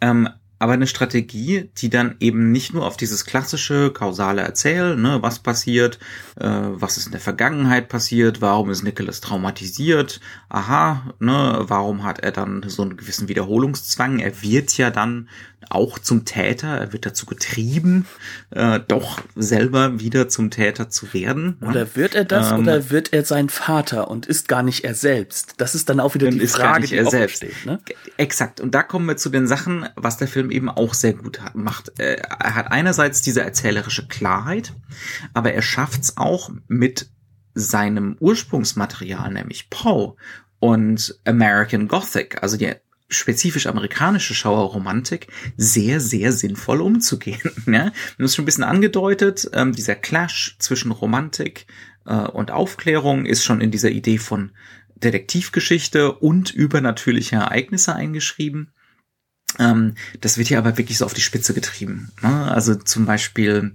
Ähm, aber eine Strategie, die dann eben nicht nur auf dieses klassische kausale Erzählen, ne, was passiert, äh, was ist in der Vergangenheit passiert, warum ist Nicholas traumatisiert, aha, ne, warum hat er dann so einen gewissen Wiederholungszwang, er wird ja dann auch zum Täter, er wird dazu getrieben, äh, doch selber wieder zum Täter zu werden. Ne? Oder wird er das ähm, oder wird er sein Vater und ist gar nicht er selbst? Das ist dann auch wieder die Frage, die er selbst steht. Ne? Exakt. Und da kommen wir zu den Sachen, was der Film eben auch sehr gut macht. Äh, er hat einerseits diese erzählerische Klarheit, aber er schafft's auch mit seinem Ursprungsmaterial, nämlich Poe und American Gothic, also die spezifisch amerikanische Schauerromantik sehr, sehr sinnvoll umzugehen. *laughs* ja? Wir haben es schon ein bisschen angedeutet, ähm, dieser Clash zwischen Romantik äh, und Aufklärung ist schon in dieser Idee von Detektivgeschichte und übernatürliche Ereignisse eingeschrieben. Ähm, das wird hier aber wirklich so auf die Spitze getrieben. Ne? Also zum Beispiel,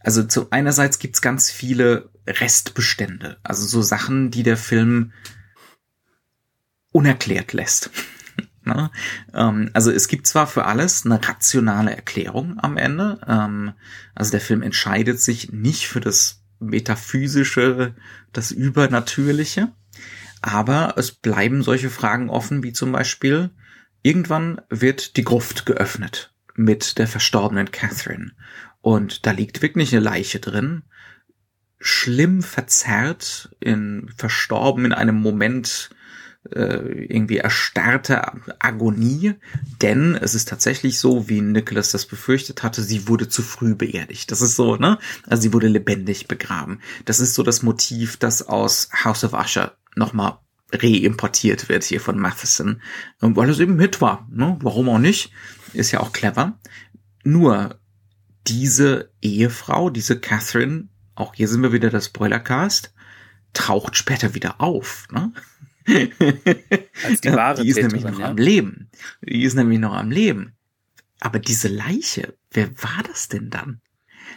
also zu einerseits gibt's ganz viele Restbestände, also so Sachen, die der Film unerklärt lässt. *laughs* Ne? Ähm, also es gibt zwar für alles eine rationale Erklärung am Ende. Ähm, also der Film entscheidet sich nicht für das Metaphysische, das Übernatürliche. Aber es bleiben solche Fragen offen, wie zum Beispiel, irgendwann wird die Gruft geöffnet mit der verstorbenen Catherine. Und da liegt wirklich eine Leiche drin, schlimm verzerrt, in, verstorben in einem Moment äh, irgendwie erstarrte Agonie, denn es ist tatsächlich so, wie Nicholas das befürchtet hatte, sie wurde zu früh beerdigt. Das ist so, ne? Also sie wurde lebendig begraben. Das ist so das Motiv, das aus House of Usher nochmal reimportiert wird hier von Matheson, weil es eben mit war. Ne? Warum auch nicht? Ist ja auch clever. Nur diese Ehefrau, diese Catherine, auch hier sind wir wieder das Spoilercast, taucht später wieder auf. Ne? *laughs* Als die wahre Die ist nämlich noch ja. am Leben. Die ist nämlich noch am Leben. Aber diese Leiche, wer war das denn dann?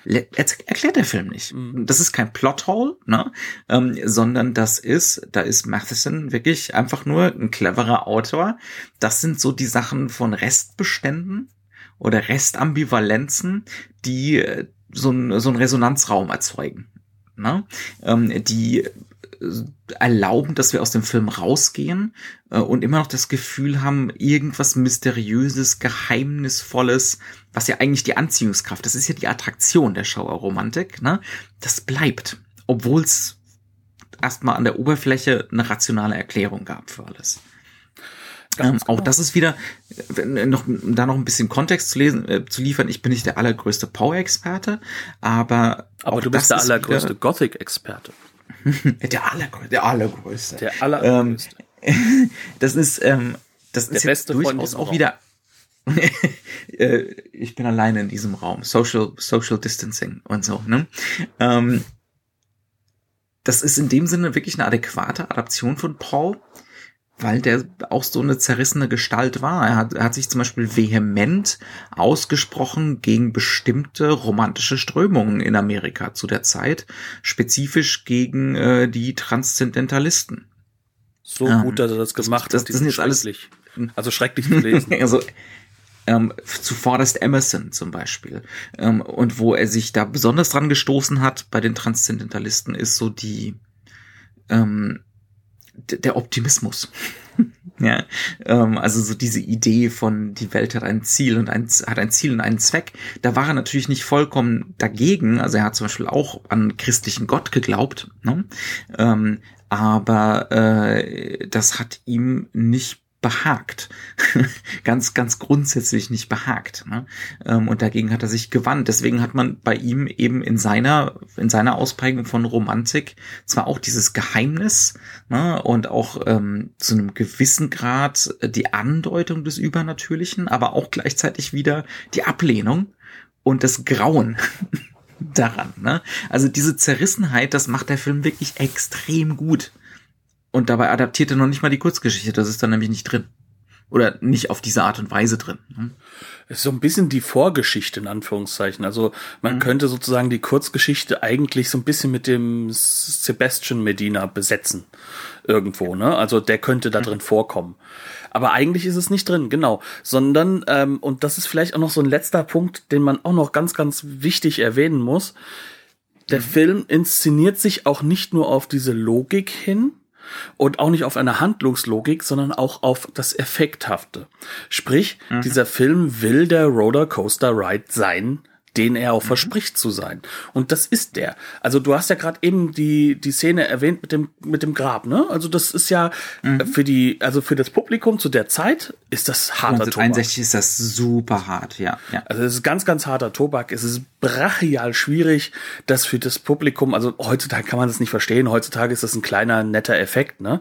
Erklärt der Film nicht. Mhm. Das ist kein Plothole, ne? Ähm, sondern das ist, da ist Matheson wirklich einfach nur ein cleverer Autor. Das sind so die Sachen von Restbeständen oder Restambivalenzen, die äh, so, ein, so einen Resonanzraum erzeugen. Ne? Ähm, die erlauben, dass wir aus dem Film rausgehen äh, und immer noch das Gefühl haben, irgendwas Mysteriöses, Geheimnisvolles, was ja eigentlich die Anziehungskraft, das ist ja die Attraktion der Schauerromantik, ne? Das bleibt, obwohl es erstmal an der Oberfläche eine rationale Erklärung gab für alles. Ähm, Auch genau. das ist wieder, äh, noch, da noch ein bisschen Kontext zu lesen, äh, zu liefern. Ich bin nicht der allergrößte Power-Experte, aber Aber auch du bist der allergrößte Gothic-Experte. *laughs* Der allergrößte, der allergrößte. Der allergrößte. *laughs* Das ist, ähm, das ist Der jetzt Beste von durchaus auch Raum. wieder. *laughs* Äh, ich bin alleine in diesem Raum. Social, Social Distancing und so. Ne? Ähm, das ist in dem Sinne wirklich eine adäquate Adaption von Paul, weil der auch so eine zerrissene Gestalt war. Er hat, er hat sich zum Beispiel vehement ausgesprochen gegen bestimmte romantische Strömungen in Amerika zu der Zeit, spezifisch gegen äh, die Transzendentalisten. So Ähm, gut, dass er das gemacht das- hat. das die jetzt alles- schrecklich. Also schrecklich zu lesen. *laughs* also ähm, zuvorderst Emerson zum Beispiel. Ähm, und wo er sich da besonders dran gestoßen hat bei den Transzendentalisten, ist so die ähm, der Optimismus. *laughs* ja, ähm, also so diese Idee von die Welt hat ein Ziel und ein, hat ein Ziel und einen Zweck. Da war er natürlich nicht vollkommen dagegen. Also er hat zum Beispiel auch an christlichen Gott geglaubt. Ne? Ähm, aber äh, das hat ihm nicht behagt. *laughs* ganz, ganz grundsätzlich nicht behagt. Ne? Ähm, und dagegen hat er sich gewandt. Deswegen hat man bei ihm eben in seiner, in seiner Ausprägung von Romantik zwar auch dieses Geheimnis ne? und auch ähm, zu einem gewissen Grad die Andeutung des Übernatürlichen, aber auch gleichzeitig wieder die Ablehnung und das Grauen *laughs* daran. Ne? Also diese Zerrissenheit, das macht der Film wirklich extrem gut. Und dabei adaptiert er noch nicht mal die Kurzgeschichte, das ist dann nämlich nicht drin. Oder nicht auf diese Art und Weise drin. ne? Es ist so ein bisschen die Vorgeschichte in Anführungszeichen. Also Mhm. man könnte sozusagen die Kurzgeschichte eigentlich so ein bisschen mit dem Sebastian Medina besetzen. Irgendwo, ne? Also der könnte Mhm. da drin vorkommen. Aber eigentlich ist es nicht drin, genau. Sondern, ähm, und das ist vielleicht auch noch so ein letzter Punkt, den man auch noch ganz, ganz wichtig erwähnen muss. Der Mhm. Film inszeniert sich auch nicht nur auf diese Logik hin, und auch nicht auf eine Handlungslogik, sondern auch auf das Effekthafte. Sprich, dieser Film will der Rollercoaster Ride sein, den er auch verspricht zu sein. Und das ist der. Also du hast ja gerade eben die die Szene erwähnt mit dem mit dem Grab, ne? Also das ist ja äh, für die also für das Publikum zu der Zeit ist das harter Tobak. 1961 ist das super hart, ja. ja. Also es ist ganz, ganz harter Tobak. Es ist brachial schwierig, das für das Publikum, also heutzutage kann man das nicht verstehen, heutzutage ist das ein kleiner, netter Effekt, ne?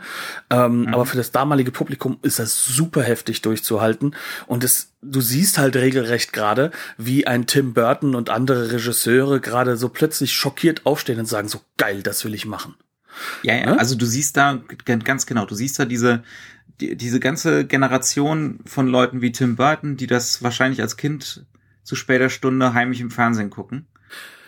Ähm, Aber für das damalige Publikum ist das super heftig durchzuhalten. Und es, du siehst halt regelrecht gerade, wie ein Tim Burton und andere Regisseure gerade so plötzlich schockiert aufstehen und sagen, so geil, das will ich machen. Ja, ja, Ne? also du siehst da ganz genau, du siehst da diese die, diese ganze Generation von Leuten wie Tim Burton, die das wahrscheinlich als Kind zu später Stunde heimlich im Fernsehen gucken.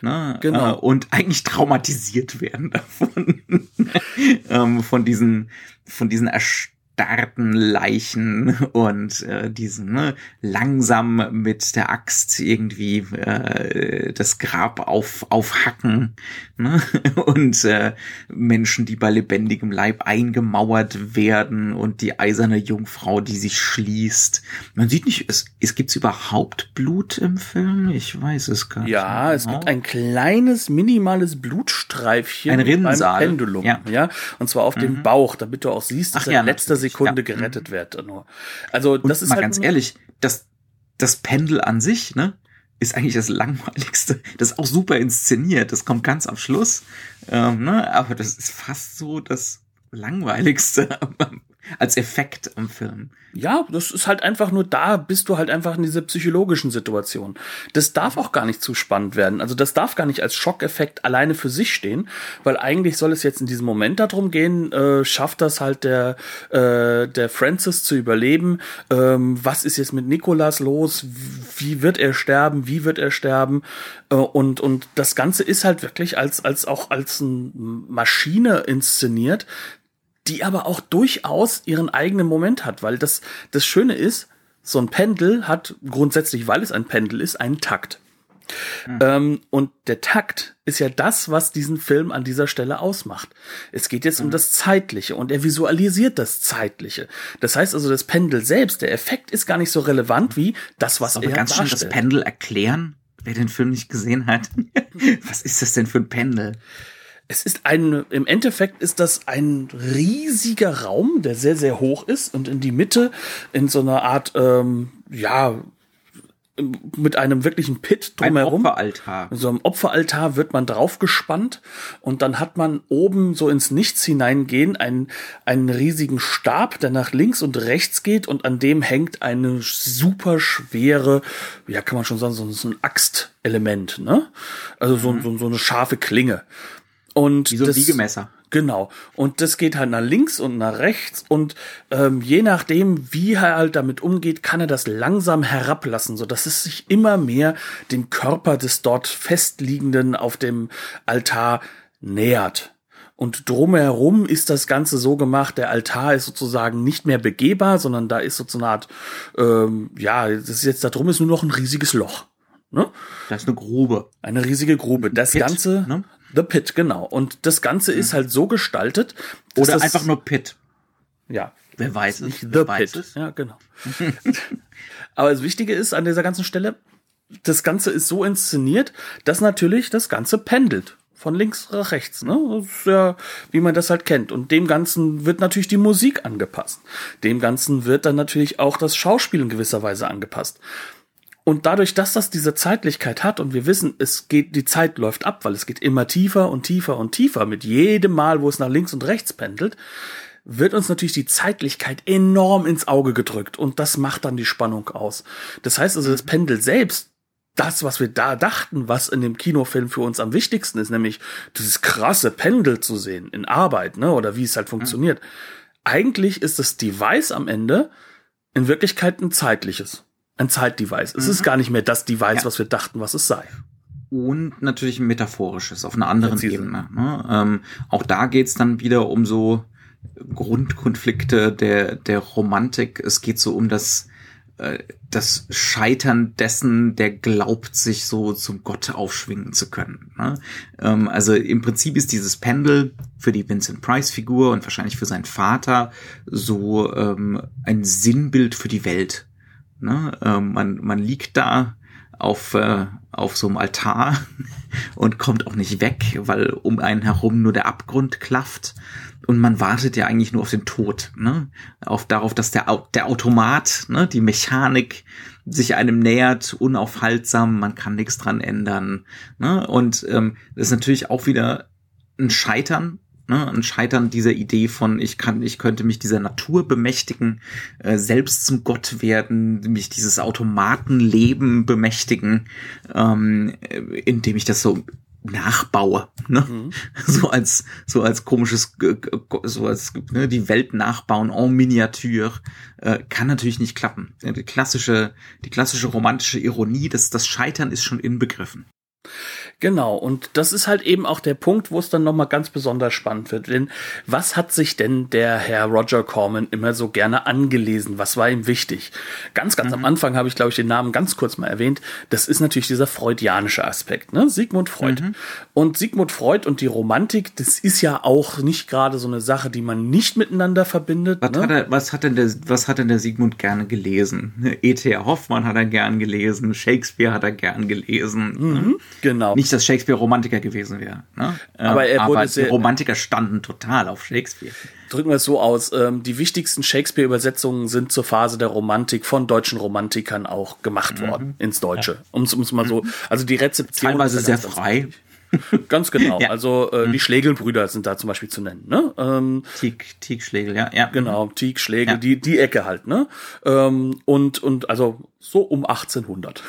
Ne? Genau. Äh, und eigentlich traumatisiert werden *laughs* davon. *laughs* ähm, von diesen, von diesen erstarrten Leichen *laughs* und äh, diesen ne, langsam mit der Axt irgendwie äh, das Grab auf, aufhacken ne? *laughs* und äh, Menschen, die bei lebendigem Leib eingemauert werden und die eiserne Jungfrau, die sich schließt. Man sieht nicht, es, es gibt's überhaupt Blut im Film? Ich weiß es gar nicht. Ja, es gibt ein kleines, minimales Blutstreifchen Ein Rinnsal. beim Pendulum. Ja. Ja. Und zwar auf dem Bauch, damit du auch siehst, dass Ach der ja, letzte natürlich, Sekunde ja. gerettet wird. Nur. Also Und das ist mal halt ganz ehrlich, das, das Pendel an sich, ne, ist eigentlich das langweiligste. Das ist auch super inszeniert. Das kommt ganz am Schluss. Ähm, ne, aber das ist fast so das langweiligste *laughs* als Effekt am Film. Ja, das ist halt einfach nur da, bist du halt einfach in dieser psychologischen Situation. Das darf auch gar nicht zu spannend werden. Also das darf gar nicht als Schockeffekt alleine für sich stehen, weil eigentlich soll es jetzt in diesem Moment darum gehen, äh, schafft das halt der, äh, der Francis zu überleben, ähm, was ist jetzt mit Nikolas los, wie wird er sterben, wie wird er sterben äh, und, und das Ganze ist halt wirklich als, als auch als eine Maschine inszeniert, die aber auch durchaus ihren eigenen Moment hat, weil das, das Schöne ist, so ein Pendel hat grundsätzlich, weil es ein Pendel ist, einen Takt. Mhm. Ähm, und der Takt ist ja das, was diesen Film an dieser Stelle ausmacht. Es geht jetzt mhm. um das Zeitliche und er visualisiert das Zeitliche. Das heißt also, das Pendel selbst, der Effekt ist gar nicht so relevant wie das, was aber er ganz darstellt. schön das Pendel erklären, wer den Film nicht gesehen hat. *laughs* was ist das denn für ein Pendel? Es ist ein, im Endeffekt ist das ein riesiger Raum, der sehr, sehr hoch ist und in die Mitte in so einer Art, ähm, ja, mit einem wirklichen Pit drumherum. Ein Opferaltar. So einem Opferaltar wird man draufgespannt und dann hat man oben so ins Nichts hineingehen einen, einen riesigen Stab, der nach links und rechts geht und an dem hängt eine super schwere, ja kann man schon sagen, so, so ein Axtelement, ne? Also so, mhm. so, so eine scharfe Klinge. Und Wie so ein das, Wiegemesser. Genau. Und das geht halt nach links und nach rechts und ähm, je nachdem, wie er halt damit umgeht, kann er das langsam herablassen, so dass es sich immer mehr dem Körper des dort festliegenden auf dem Altar nähert. Und drumherum ist das Ganze so gemacht, der Altar ist sozusagen nicht mehr begehbar, sondern da ist so eine Art, ähm, ja, das ist jetzt da drum ist nur noch ein riesiges Loch. Ne? Das ist eine Grube. Eine riesige Grube. Das Pit, Ganze, ne? The Pit, genau. Und das Ganze ist halt so gestaltet. Oder das, einfach nur Pit. Ja. Wer weiß es? Nicht Wer The weiß Pit. es? Ja, genau. *laughs* Aber das Wichtige ist an dieser ganzen Stelle, das Ganze ist so inszeniert, dass natürlich das Ganze pendelt. Von links nach rechts, ne? Das ist ja, wie man das halt kennt. Und dem Ganzen wird natürlich die Musik angepasst. Dem Ganzen wird dann natürlich auch das Schauspiel in gewisser Weise angepasst. Und dadurch, dass das diese Zeitlichkeit hat und wir wissen, es geht, die Zeit läuft ab, weil es geht immer tiefer und tiefer und tiefer mit jedem Mal, wo es nach links und rechts pendelt, wird uns natürlich die Zeitlichkeit enorm ins Auge gedrückt und das macht dann die Spannung aus. Das heißt also, das Pendel selbst, das, was wir da dachten, was in dem Kinofilm für uns am wichtigsten ist, nämlich dieses krasse Pendel zu sehen in Arbeit, ne, oder wie es halt funktioniert. Eigentlich ist das Device am Ende in Wirklichkeit ein zeitliches ein Zeitdevice. Es ist gar nicht mehr das Device, Ja. was wir dachten, was es sei. und natürlich ein metaphorisches auf einer anderen Präzise. Ebene. Ne? Ähm, auch da geht's dann wieder um so Grundkonflikte der, der Romantik. Es geht so um das, äh, das Scheitern dessen, der glaubt, sich so zum Gott aufschwingen zu können. Ne? Ähm, also im Prinzip ist dieses Pendel für die Vincent Price-Figur und wahrscheinlich für seinen Vater so ähm, ein Sinnbild für die Welt. Ne? Ähm, man, man liegt da auf, äh, auf so einem Altar *laughs* und kommt auch nicht weg, weil um einen herum nur der Abgrund klafft. Und man wartet ja eigentlich nur auf den Tod, ne? Auf darauf, dass der, der Automat, ne, die Mechanik sich einem nähert, unaufhaltsam, man kann nichts dran ändern. Ne? Und ähm, das ist natürlich auch wieder ein Scheitern, ne? ein Scheitern dieser Idee von, ich kann, ich könnte mich dieser Natur bemächtigen, äh, selbst zum Gott werden, mich dieses Automatenleben bemächtigen, ähm, äh, indem ich das so nachbaue, ne? *laughs* so als so als komisches, so als ne, die Welt nachbauen en Miniatur äh, kann natürlich nicht klappen. Die klassische, die klassische romantische Ironie, das das Scheitern ist schon inbegriffen. Genau, und das ist halt eben auch der Punkt, wo es dann nochmal ganz besonders spannend wird. Denn was hat sich denn der Herr Roger Corman immer so gerne angelesen? Was war ihm wichtig? Ganz, ganz am Anfang habe ich, glaube ich, den Namen ganz kurz mal erwähnt. Das ist natürlich dieser freudianische Aspekt, ne? Sigmund Freud. Und Sigmund Freud und die Romantik, das ist ja auch nicht gerade so eine Sache, die man nicht miteinander verbindet. Was, ne? hat er, was, hat denn der, was hat denn der Sigmund gerne gelesen? *laughs* E.T.R. Hoffmann hat er gern gelesen, Shakespeare hat er gern gelesen. Mhm. Genau. Nicht, dass Shakespeare Romantiker gewesen wäre. Ne? Aber er wurde aber die Romantiker standen total auf Shakespeare. Drücken wir es so aus. Ähm, die wichtigsten Shakespeare-Übersetzungen sind zur Phase der Romantik von deutschen Romantikern auch gemacht worden ins Deutsche. Um es mal so, also die Rezeption. Teilweise sehr frei. Ganz genau. *laughs* Ja. Also äh, die Schlegelbrüder sind da zum Beispiel zu nennen. Ne? Ähm, Tieg, Tieg Schlegel, ja, ja. genau, Tieg, Schlegel, Ja. die die Ecke halt. Ne? Ähm, und und also so um 1800.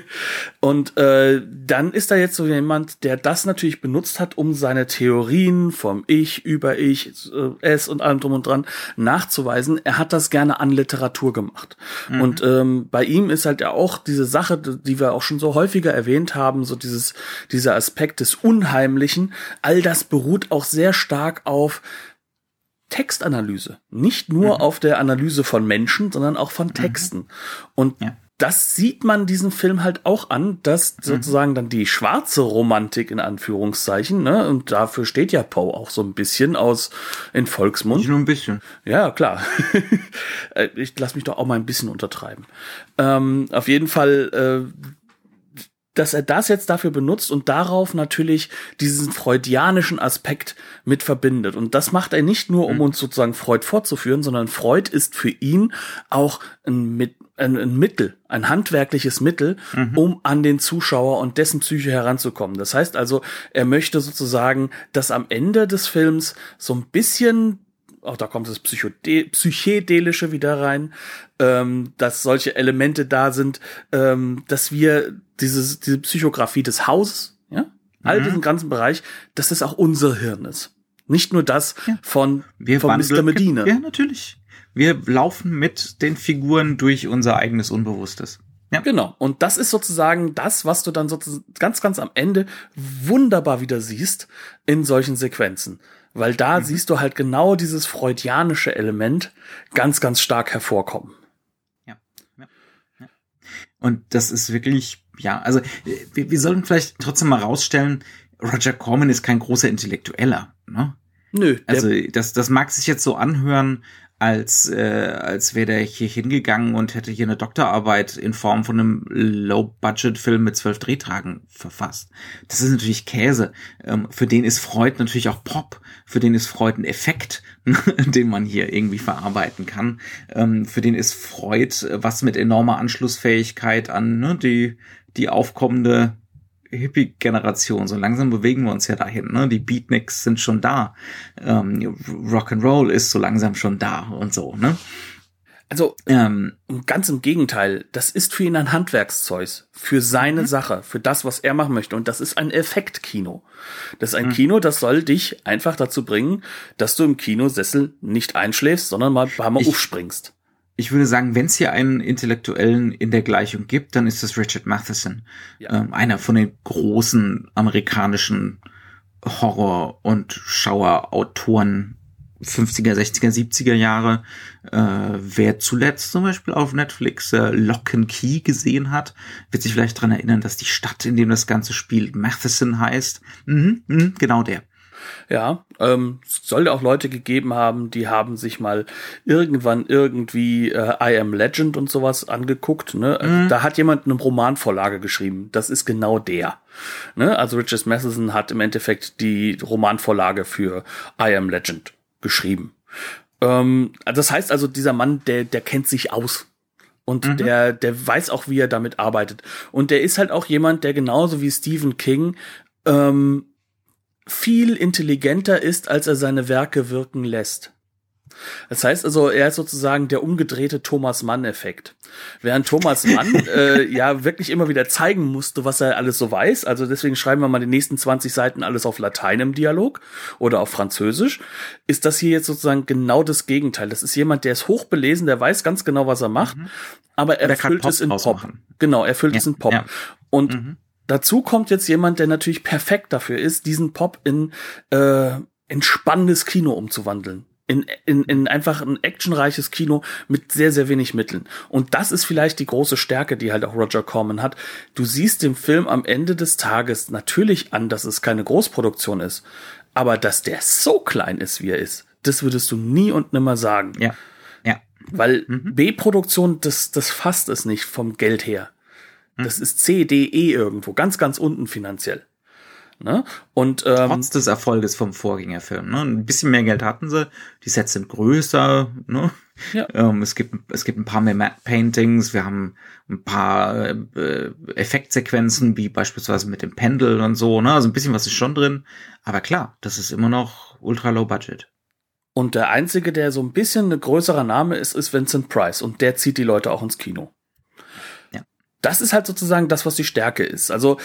*laughs* und äh, dann ist da jetzt so jemand, der das natürlich benutzt hat, um seine Theorien vom Ich über Ich, äh, Es und allem drum und dran nachzuweisen. Er hat das gerne an Literatur gemacht. Und ähm, bei ihm ist halt ja auch diese Sache, die wir auch schon so häufiger erwähnt haben, so dieses dieser Aspekt des Unheimlichen. All das beruht auch sehr stark auf Textanalyse. Nicht nur auf der Analyse von Menschen, sondern auch von Texten. Und Ja. das sieht man diesen Film halt auch an, dass sozusagen dann die schwarze Romantik in Anführungszeichen, ne, und dafür steht ja Poe auch so ein bisschen aus in Volksmund. Nicht nur ein bisschen. Ja, klar. *laughs* Äh, ich lass mich doch auch mal ein bisschen untertreiben. Ähm, auf jeden Fall, äh, dass er das jetzt dafür benutzt und darauf natürlich diesen freudianischen Aspekt mit verbindet. Und das macht er nicht nur, um uns sozusagen Freud fortzuführen, sondern Freud ist für ihn auch ein, mit, ein, ein Mittel, ein handwerkliches Mittel, um an den Zuschauer und dessen Psyche heranzukommen. Das heißt also, er möchte sozusagen, dass am Ende des Films so ein bisschen auch da kommt das Psychode Psychedelische wieder rein, ähm, dass solche Elemente da sind, ähm, dass wir dieses, diese Psychografie des Hauses, ja, all diesen ganzen Bereich, dass es auch unser Hirn ist. Nicht nur das von, Wir von Mr. Medina. Ja, natürlich. Wir laufen mit den Figuren durch unser eigenes Unbewusstes. Ja. Genau. Und das ist sozusagen das, was du dann sozusagen ganz, ganz am Ende wunderbar wieder siehst in solchen Sequenzen. Weil da siehst du halt genau dieses freudianische Element ganz, ganz stark hervorkommen. Und das ist wirklich, ja, also wir, wir sollten vielleicht trotzdem mal rausstellen, Roger Corman ist kein großer Intellektueller. Ne? Nö, Also das, das mag sich jetzt so anhören, als, äh, als wäre der hier hingegangen und hätte hier eine Doktorarbeit in Form von einem Low-Budget-Film mit zwölf Drehtagen verfasst. Das ist natürlich Käse. Ähm, für den ist Freud natürlich auch Pop. Für den ist Freud ein Effekt, *laughs* den man hier irgendwie verarbeiten kann. Ähm, für den ist Freud was mit enormer Anschlussfähigkeit an ne, die, die aufkommende Hippie-Generation. So langsam bewegen wir uns ja dahin. Ne? Die Beatniks sind schon da. Ähm, Rock'n'Roll ist so langsam schon da und so. Ne? also Ähm, ganz im Gegenteil, das ist für ihn ein Handwerkszeug, für seine Sache, für das, was er machen möchte. Und das ist ein Effektkino. Das ist ein Kino, das soll dich einfach dazu bringen, dass du im Kinosessel nicht einschläfst, sondern mal ein paar Mal Ich- aufspringst. Ich würde sagen, wenn es hier einen Intellektuellen in der Gleichung gibt, dann ist es Richard Matheson. Ja. Ähm, einer von den großen amerikanischen Horror- und Schauerautoren 50er, 60er, 70er Jahre. Äh, wer zuletzt zum Beispiel auf Netflix äh, Lock and Key gesehen hat, wird sich vielleicht dran erinnern, dass die Stadt, in dem das Ganze spielt, Matheson heißt. Mhm, mhm, genau der. Ja, ähm, es soll ja auch Leute gegeben haben, die haben sich mal irgendwann irgendwie äh, I Am Legend und sowas angeguckt. Ne? Da hat jemand eine Romanvorlage geschrieben. Das ist genau der. Ne? Also Richard Matheson hat im Endeffekt die Romanvorlage für I Am Legend geschrieben. Ähm, das heißt also, dieser Mann, der, der kennt sich aus. Und der, der weiß auch, wie er damit arbeitet. Und der ist halt auch jemand, der genauso wie Stephen King ähm, viel intelligenter ist, als er seine Werke wirken lässt. Das heißt also, er ist sozusagen der umgedrehte Thomas Mann-Effekt. Während Thomas *laughs* Mann äh, ja wirklich immer wieder zeigen musste, was er alles so weiß, also deswegen schreiben wir mal die nächsten 20 Seiten alles auf Latein im Dialog oder auf Französisch, ist das hier jetzt sozusagen genau das Gegenteil. Das ist jemand, der ist hochbelesen, der weiß ganz genau, was er macht, aber er Der füllt es in Pop. Genau, er füllt Ja, es in Pop. ja. Und dazu kommt jetzt jemand, der natürlich perfekt dafür ist, diesen Pop in, äh, in spannendes Kino umzuwandeln. In, in, in einfach ein actionreiches Kino mit sehr, sehr wenig Mitteln. Und das ist vielleicht die große Stärke, die halt auch Roger Corman hat. Du siehst dem Film am Ende des Tages natürlich an, dass es keine Großproduktion ist. Aber dass der so klein ist, wie er ist, das würdest du nie und nimmer sagen. Ja. Ja. Weil B-Produktion, das, das fasst es nicht vom Geld her. Das ist C, D, E irgendwo, ganz, ganz unten finanziell. Ne? Und ähm, Trotz des Erfolges vom Vorgängerfilm. Ne? Ein bisschen mehr Geld hatten sie, die Sets sind größer, ne? Ja. Ähm, es, gibt, es gibt ein paar mehr Matte Paintings, wir haben ein paar äh, Effektsequenzen, wie beispielsweise mit dem Pendel und so, ne? Also ein bisschen was ist schon drin. Aber klar, das ist immer noch ultra low budget. Und der einzige, der so ein bisschen ein größerer Name ist, ist Vincent Price. Und der zieht die Leute auch ins Kino. Das ist halt sozusagen das, was die Stärke ist. Also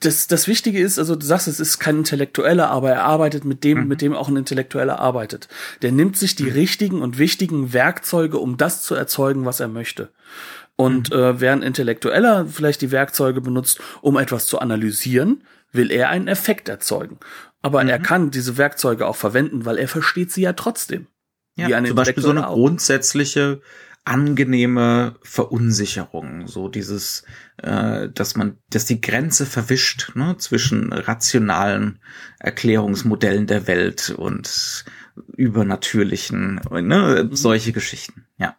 das, das Wichtige ist, also du sagst, es ist kein Intellektueller, aber er arbeitet mit dem, Mhm. mit dem auch ein Intellektueller arbeitet. Der nimmt sich die richtigen und wichtigen Werkzeuge, um das zu erzeugen, was er möchte. Und äh, während Intellektueller vielleicht die Werkzeuge benutzt, um etwas zu analysieren, will er einen Effekt erzeugen. Aber er kann diese Werkzeuge auch verwenden, weil er versteht sie ja trotzdem. Ja, Wie zum Beispiel so eine grundsätzliche angenehme Verunsicherung, so dieses, äh, dass man, dass die Grenze verwischt ne, zwischen rationalen Erklärungsmodellen der Welt und übernatürlichen, ne, solche Geschichten, ja.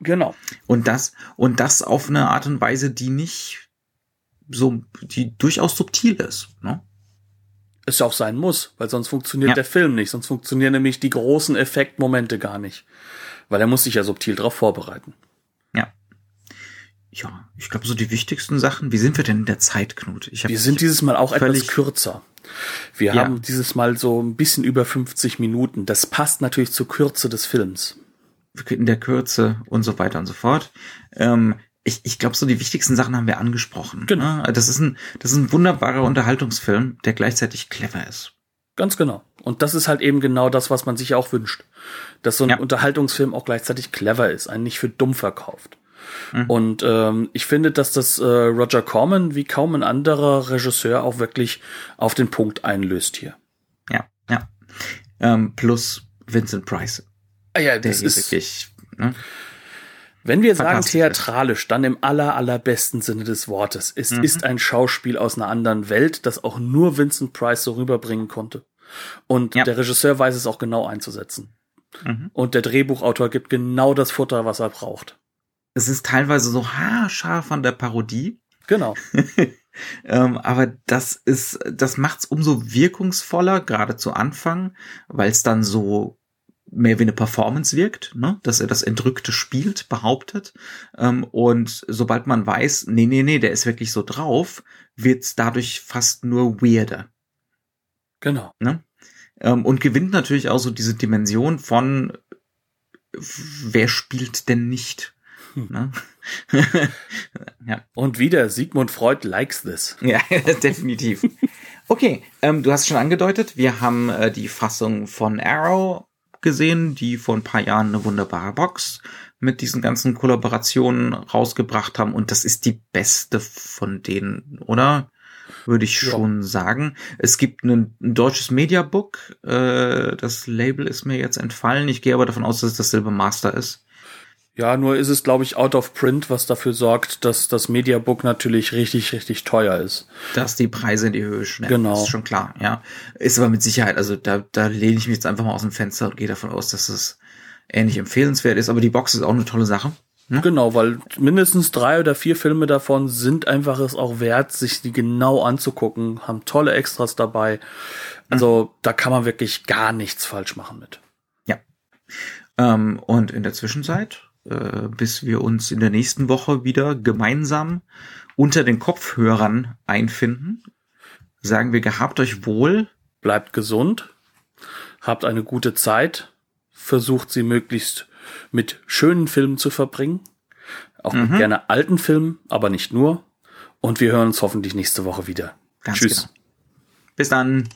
Genau. Und das und das auf eine Art und Weise, die nicht so, die durchaus subtil ist, ne? Es auch sein muss, weil sonst funktioniert Ja. der Film nicht. Sonst funktionieren nämlich die großen Effektmomente gar nicht. Weil er muss sich ja subtil darauf vorbereiten. Ja. Ja, ich glaube, so die wichtigsten Sachen. Wie sind wir denn in der Zeit, Knut? Ich Wir sind dieses Mal auch etwas kürzer. Wir Ja. haben dieses Mal so ein bisschen über 50 Minuten. Das passt natürlich zur Kürze des Films. in der Kürze und so weiter und so fort. Ähm, ich ich glaube, so die wichtigsten Sachen haben wir angesprochen. Genau. ne? Das ist ein, das ist ein wunderbarer Unterhaltungsfilm, der gleichzeitig clever ist. Ganz genau. Und das ist halt eben genau das, was man sich auch wünscht. Dass so ein Ja. Unterhaltungsfilm auch gleichzeitig clever ist, einen nicht für dumm verkauft. Mhm. Und ähm, ich finde, dass das äh, Roger Corman wie kaum ein anderer Regisseur auch wirklich auf den Punkt einlöst hier. Ja, ja. Ähm, plus Vincent Price. Ah ja, das ist ist, wirklich, ne? Wenn wir sagen theatralisch, dann im aller, allerbesten Sinne des Wortes. Es Mhm. ist ein Schauspiel aus einer anderen Welt, das auch nur Vincent Price so rüberbringen konnte. Und Ja. der Regisseur weiß es auch genau einzusetzen. Mhm. Und der Drehbuchautor gibt genau das Futter, was er braucht. Es ist teilweise so haarscharf an der Parodie. Genau. *laughs* Ähm, aber das ist, das macht's umso wirkungsvoller, gerade zu Anfang, weil es dann so mehr wie eine Performance wirkt, ne? dass er das Entrückte spielt, behauptet. Ähm, und sobald man weiß, nee, nee, nee, der ist wirklich so drauf, wird's dadurch fast nur weirder. Genau. Ne? Ähm, und gewinnt natürlich auch so diese Dimension von, wer spielt denn nicht? Hm. Ne? *laughs* ja. Und wieder, Sigmund Freud likes this. *laughs* Ja, definitiv. Okay, ähm, du hast schon angedeutet, wir haben äh, die Fassung von Arrow gesehen, die vor ein paar Jahren eine wunderbare Box mit diesen ganzen Kollaborationen rausgebracht haben und das ist die beste von denen, oder? Würde ich Ja. schon sagen. Es gibt ein, ein deutsches Mediabook, äh, das Label ist mir jetzt entfallen. Ich gehe aber davon aus, dass es das Silber Master ist. Ja, nur ist es, glaube ich, out of print, was dafür sorgt, dass das Mediabook natürlich richtig, richtig teuer ist. dass die Preise in die Höhe schnellen. Genau. Ist schon klar, ja. Ist aber mit Sicherheit, also da, da lehne ich mich jetzt einfach mal aus dem Fenster und gehe davon aus, dass es ähnlich empfehlenswert ist. Aber die Box ist auch eine tolle Sache. Genau, weil mindestens drei oder vier Filme davon sind einfach es auch wert, sich die genau anzugucken, haben tolle Extras dabei. Also da kann man wirklich gar nichts falsch machen mit. Ähm, und in der Zwischenzeit, äh, bis wir uns in der nächsten Woche wieder gemeinsam unter den Kopfhörern einfinden, sagen wir gehabt euch wohl. Bleibt gesund, habt eine gute Zeit, versucht sie möglichst mit schönen Filmen zu verbringen. Auch mit gerne alten Filmen, aber nicht nur. Und wir hören uns hoffentlich nächste Woche wieder. Ganz Tschüss. genau. Bis dann.